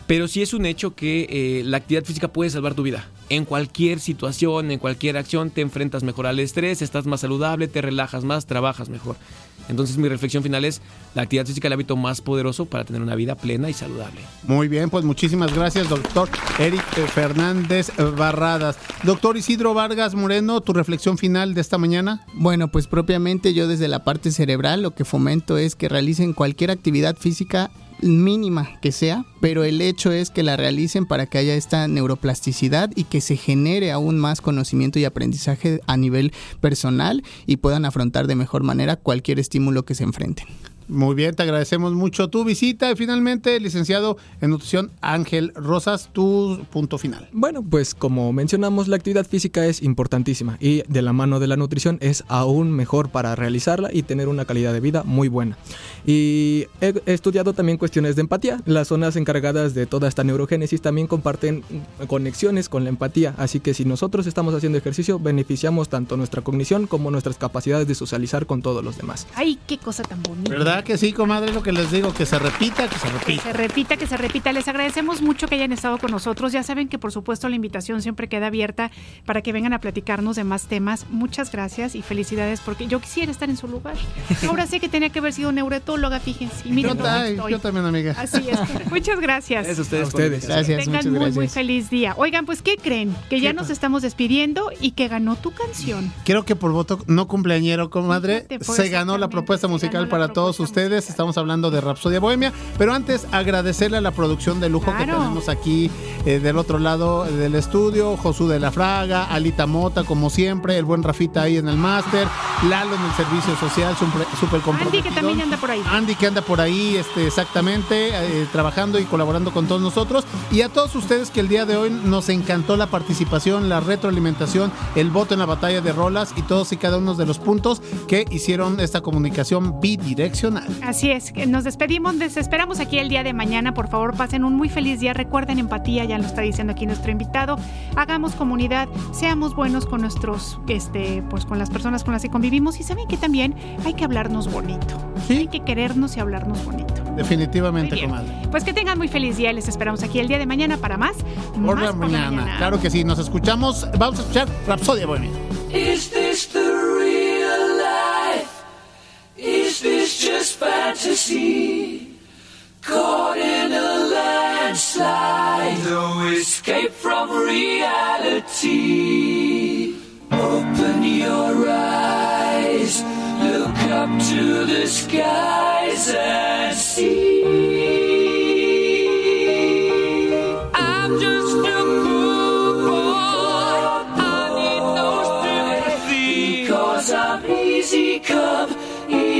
pero sí es un hecho que eh, la actividad física puede salvar tu vida. En cualquier situación, en cualquier acción, te enfrentas mejor al estrés, estás más saludable, te relajas más, trabajas mejor. Entonces mi reflexión final es, la actividad física es el hábito más poderoso para tener una vida plena y saludable. Muy bien, pues muchísimas gracias, doctor Eric Fernández Barradas. Doctor Isidro Vargas Moreno, tu reflexión final de esta mañana. Bueno, pues propiamente yo desde la parte cerebral lo que fomento es que realicen cualquier actividad física mínima que sea, pero el hecho es que la realicen para que haya esta neuroplasticidad y que se genere aún más conocimiento y aprendizaje a nivel personal y puedan afrontar de mejor manera cualquier estímulo que se enfrenten. Muy bien, te agradecemos mucho tu visita y finalmente, licenciado en nutrición Ángel Rosas, tu punto final. Bueno, pues como mencionamos, la actividad física es importantísima y de la mano de la nutrición es aún mejor para realizarla y tener una calidad de vida muy buena. Y he estudiado también cuestiones de empatía. Las zonas encargadas de toda esta neurogénesis también comparten conexiones con la empatía, así que si nosotros estamos haciendo ejercicio, beneficiamos tanto nuestra cognición como nuestras capacidades de socializar con todos los demás. Ay, qué cosa tan bonita. ¿Verdad que sí, comadre? Lo que les digo, que se repita, que se Que repita. se repita, que se repita. Les agradecemos mucho que hayan estado con nosotros. Ya saben que por supuesto la invitación siempre queda abierta para que vengan a platicarnos de más temas. Muchas gracias y felicidades porque yo quisiera estar en su lugar. Ahora sé que tenía que haber sido neurotóloga, fíjense. Y miren Yo, dónde ta- estoy. yo también, amiga. Así es. Muchas gracias. A ustedes. A ustedes. Gracias, Que tengan muchas muy, muy feliz día. Oigan, pues, ¿qué creen? Que ya nos estamos despidiendo y que ganó tu canción. Creo que por voto no cumpleañero, comadre, se ganó la propuesta musical para todos propuesta ustedes. Estamos hablando de Rapsodia Bohemia, pero antes agradecerle a la producción de lujo que tenemos aquí eh, del otro lado del estudio, Josú de la Fraga, Alita Mota, como siempre, el buen Rafita ahí en el máster, Lalo en el servicio social, súper súper Andy, comprometido. que también anda por ahí. Andy que anda por ahí este, exactamente eh, trabajando y colaborando con todos nosotros y a todos ustedes que el día de hoy nos encantó la participación, la retroalimentación, el voto en la batalla de rolas y todos y cada uno de los puntos que hicieron esta comunicación bidireccional. Así es, nos despedimos, les esperamos aquí el día de mañana. Por favor, pasen un muy feliz día. Recuerden empatía, ya lo está diciendo aquí nuestro invitado. Hagamos comunidad, seamos buenos con nuestros, este, pues con las personas con las que convivimos. Y saben que también hay que hablarnos bonito. Hay que querernos y hablarnos bonito. Definitivamente, comadre. Pues que tengan muy feliz día. Les esperamos aquí el día de mañana para más. Por Más la mañana. Claro que sí, nos escuchamos. Vamos a escuchar Rapsodia Bohemia. Is this the real? Is this just fantasy? Caught in a landslide, no escape from reality. Open your eyes, look up to the skies and see. I'm just a poor boy. I need no sympathy. Cause I'm easy come,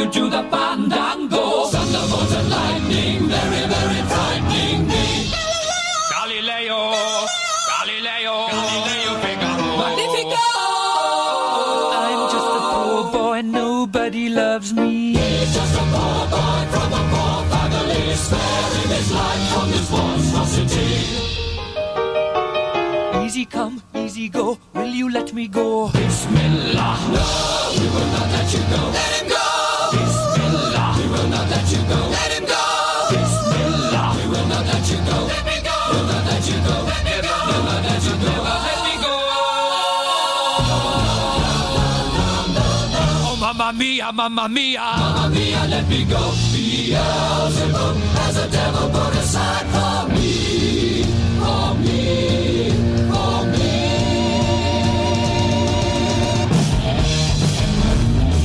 you to the fire. mamma mia. Mamma mia, let me go. Beelzebub has a devil put aside for me, for me, for me.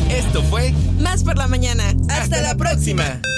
Esto fue Más por la Mañana. Hasta, Hasta la próxima. próxima.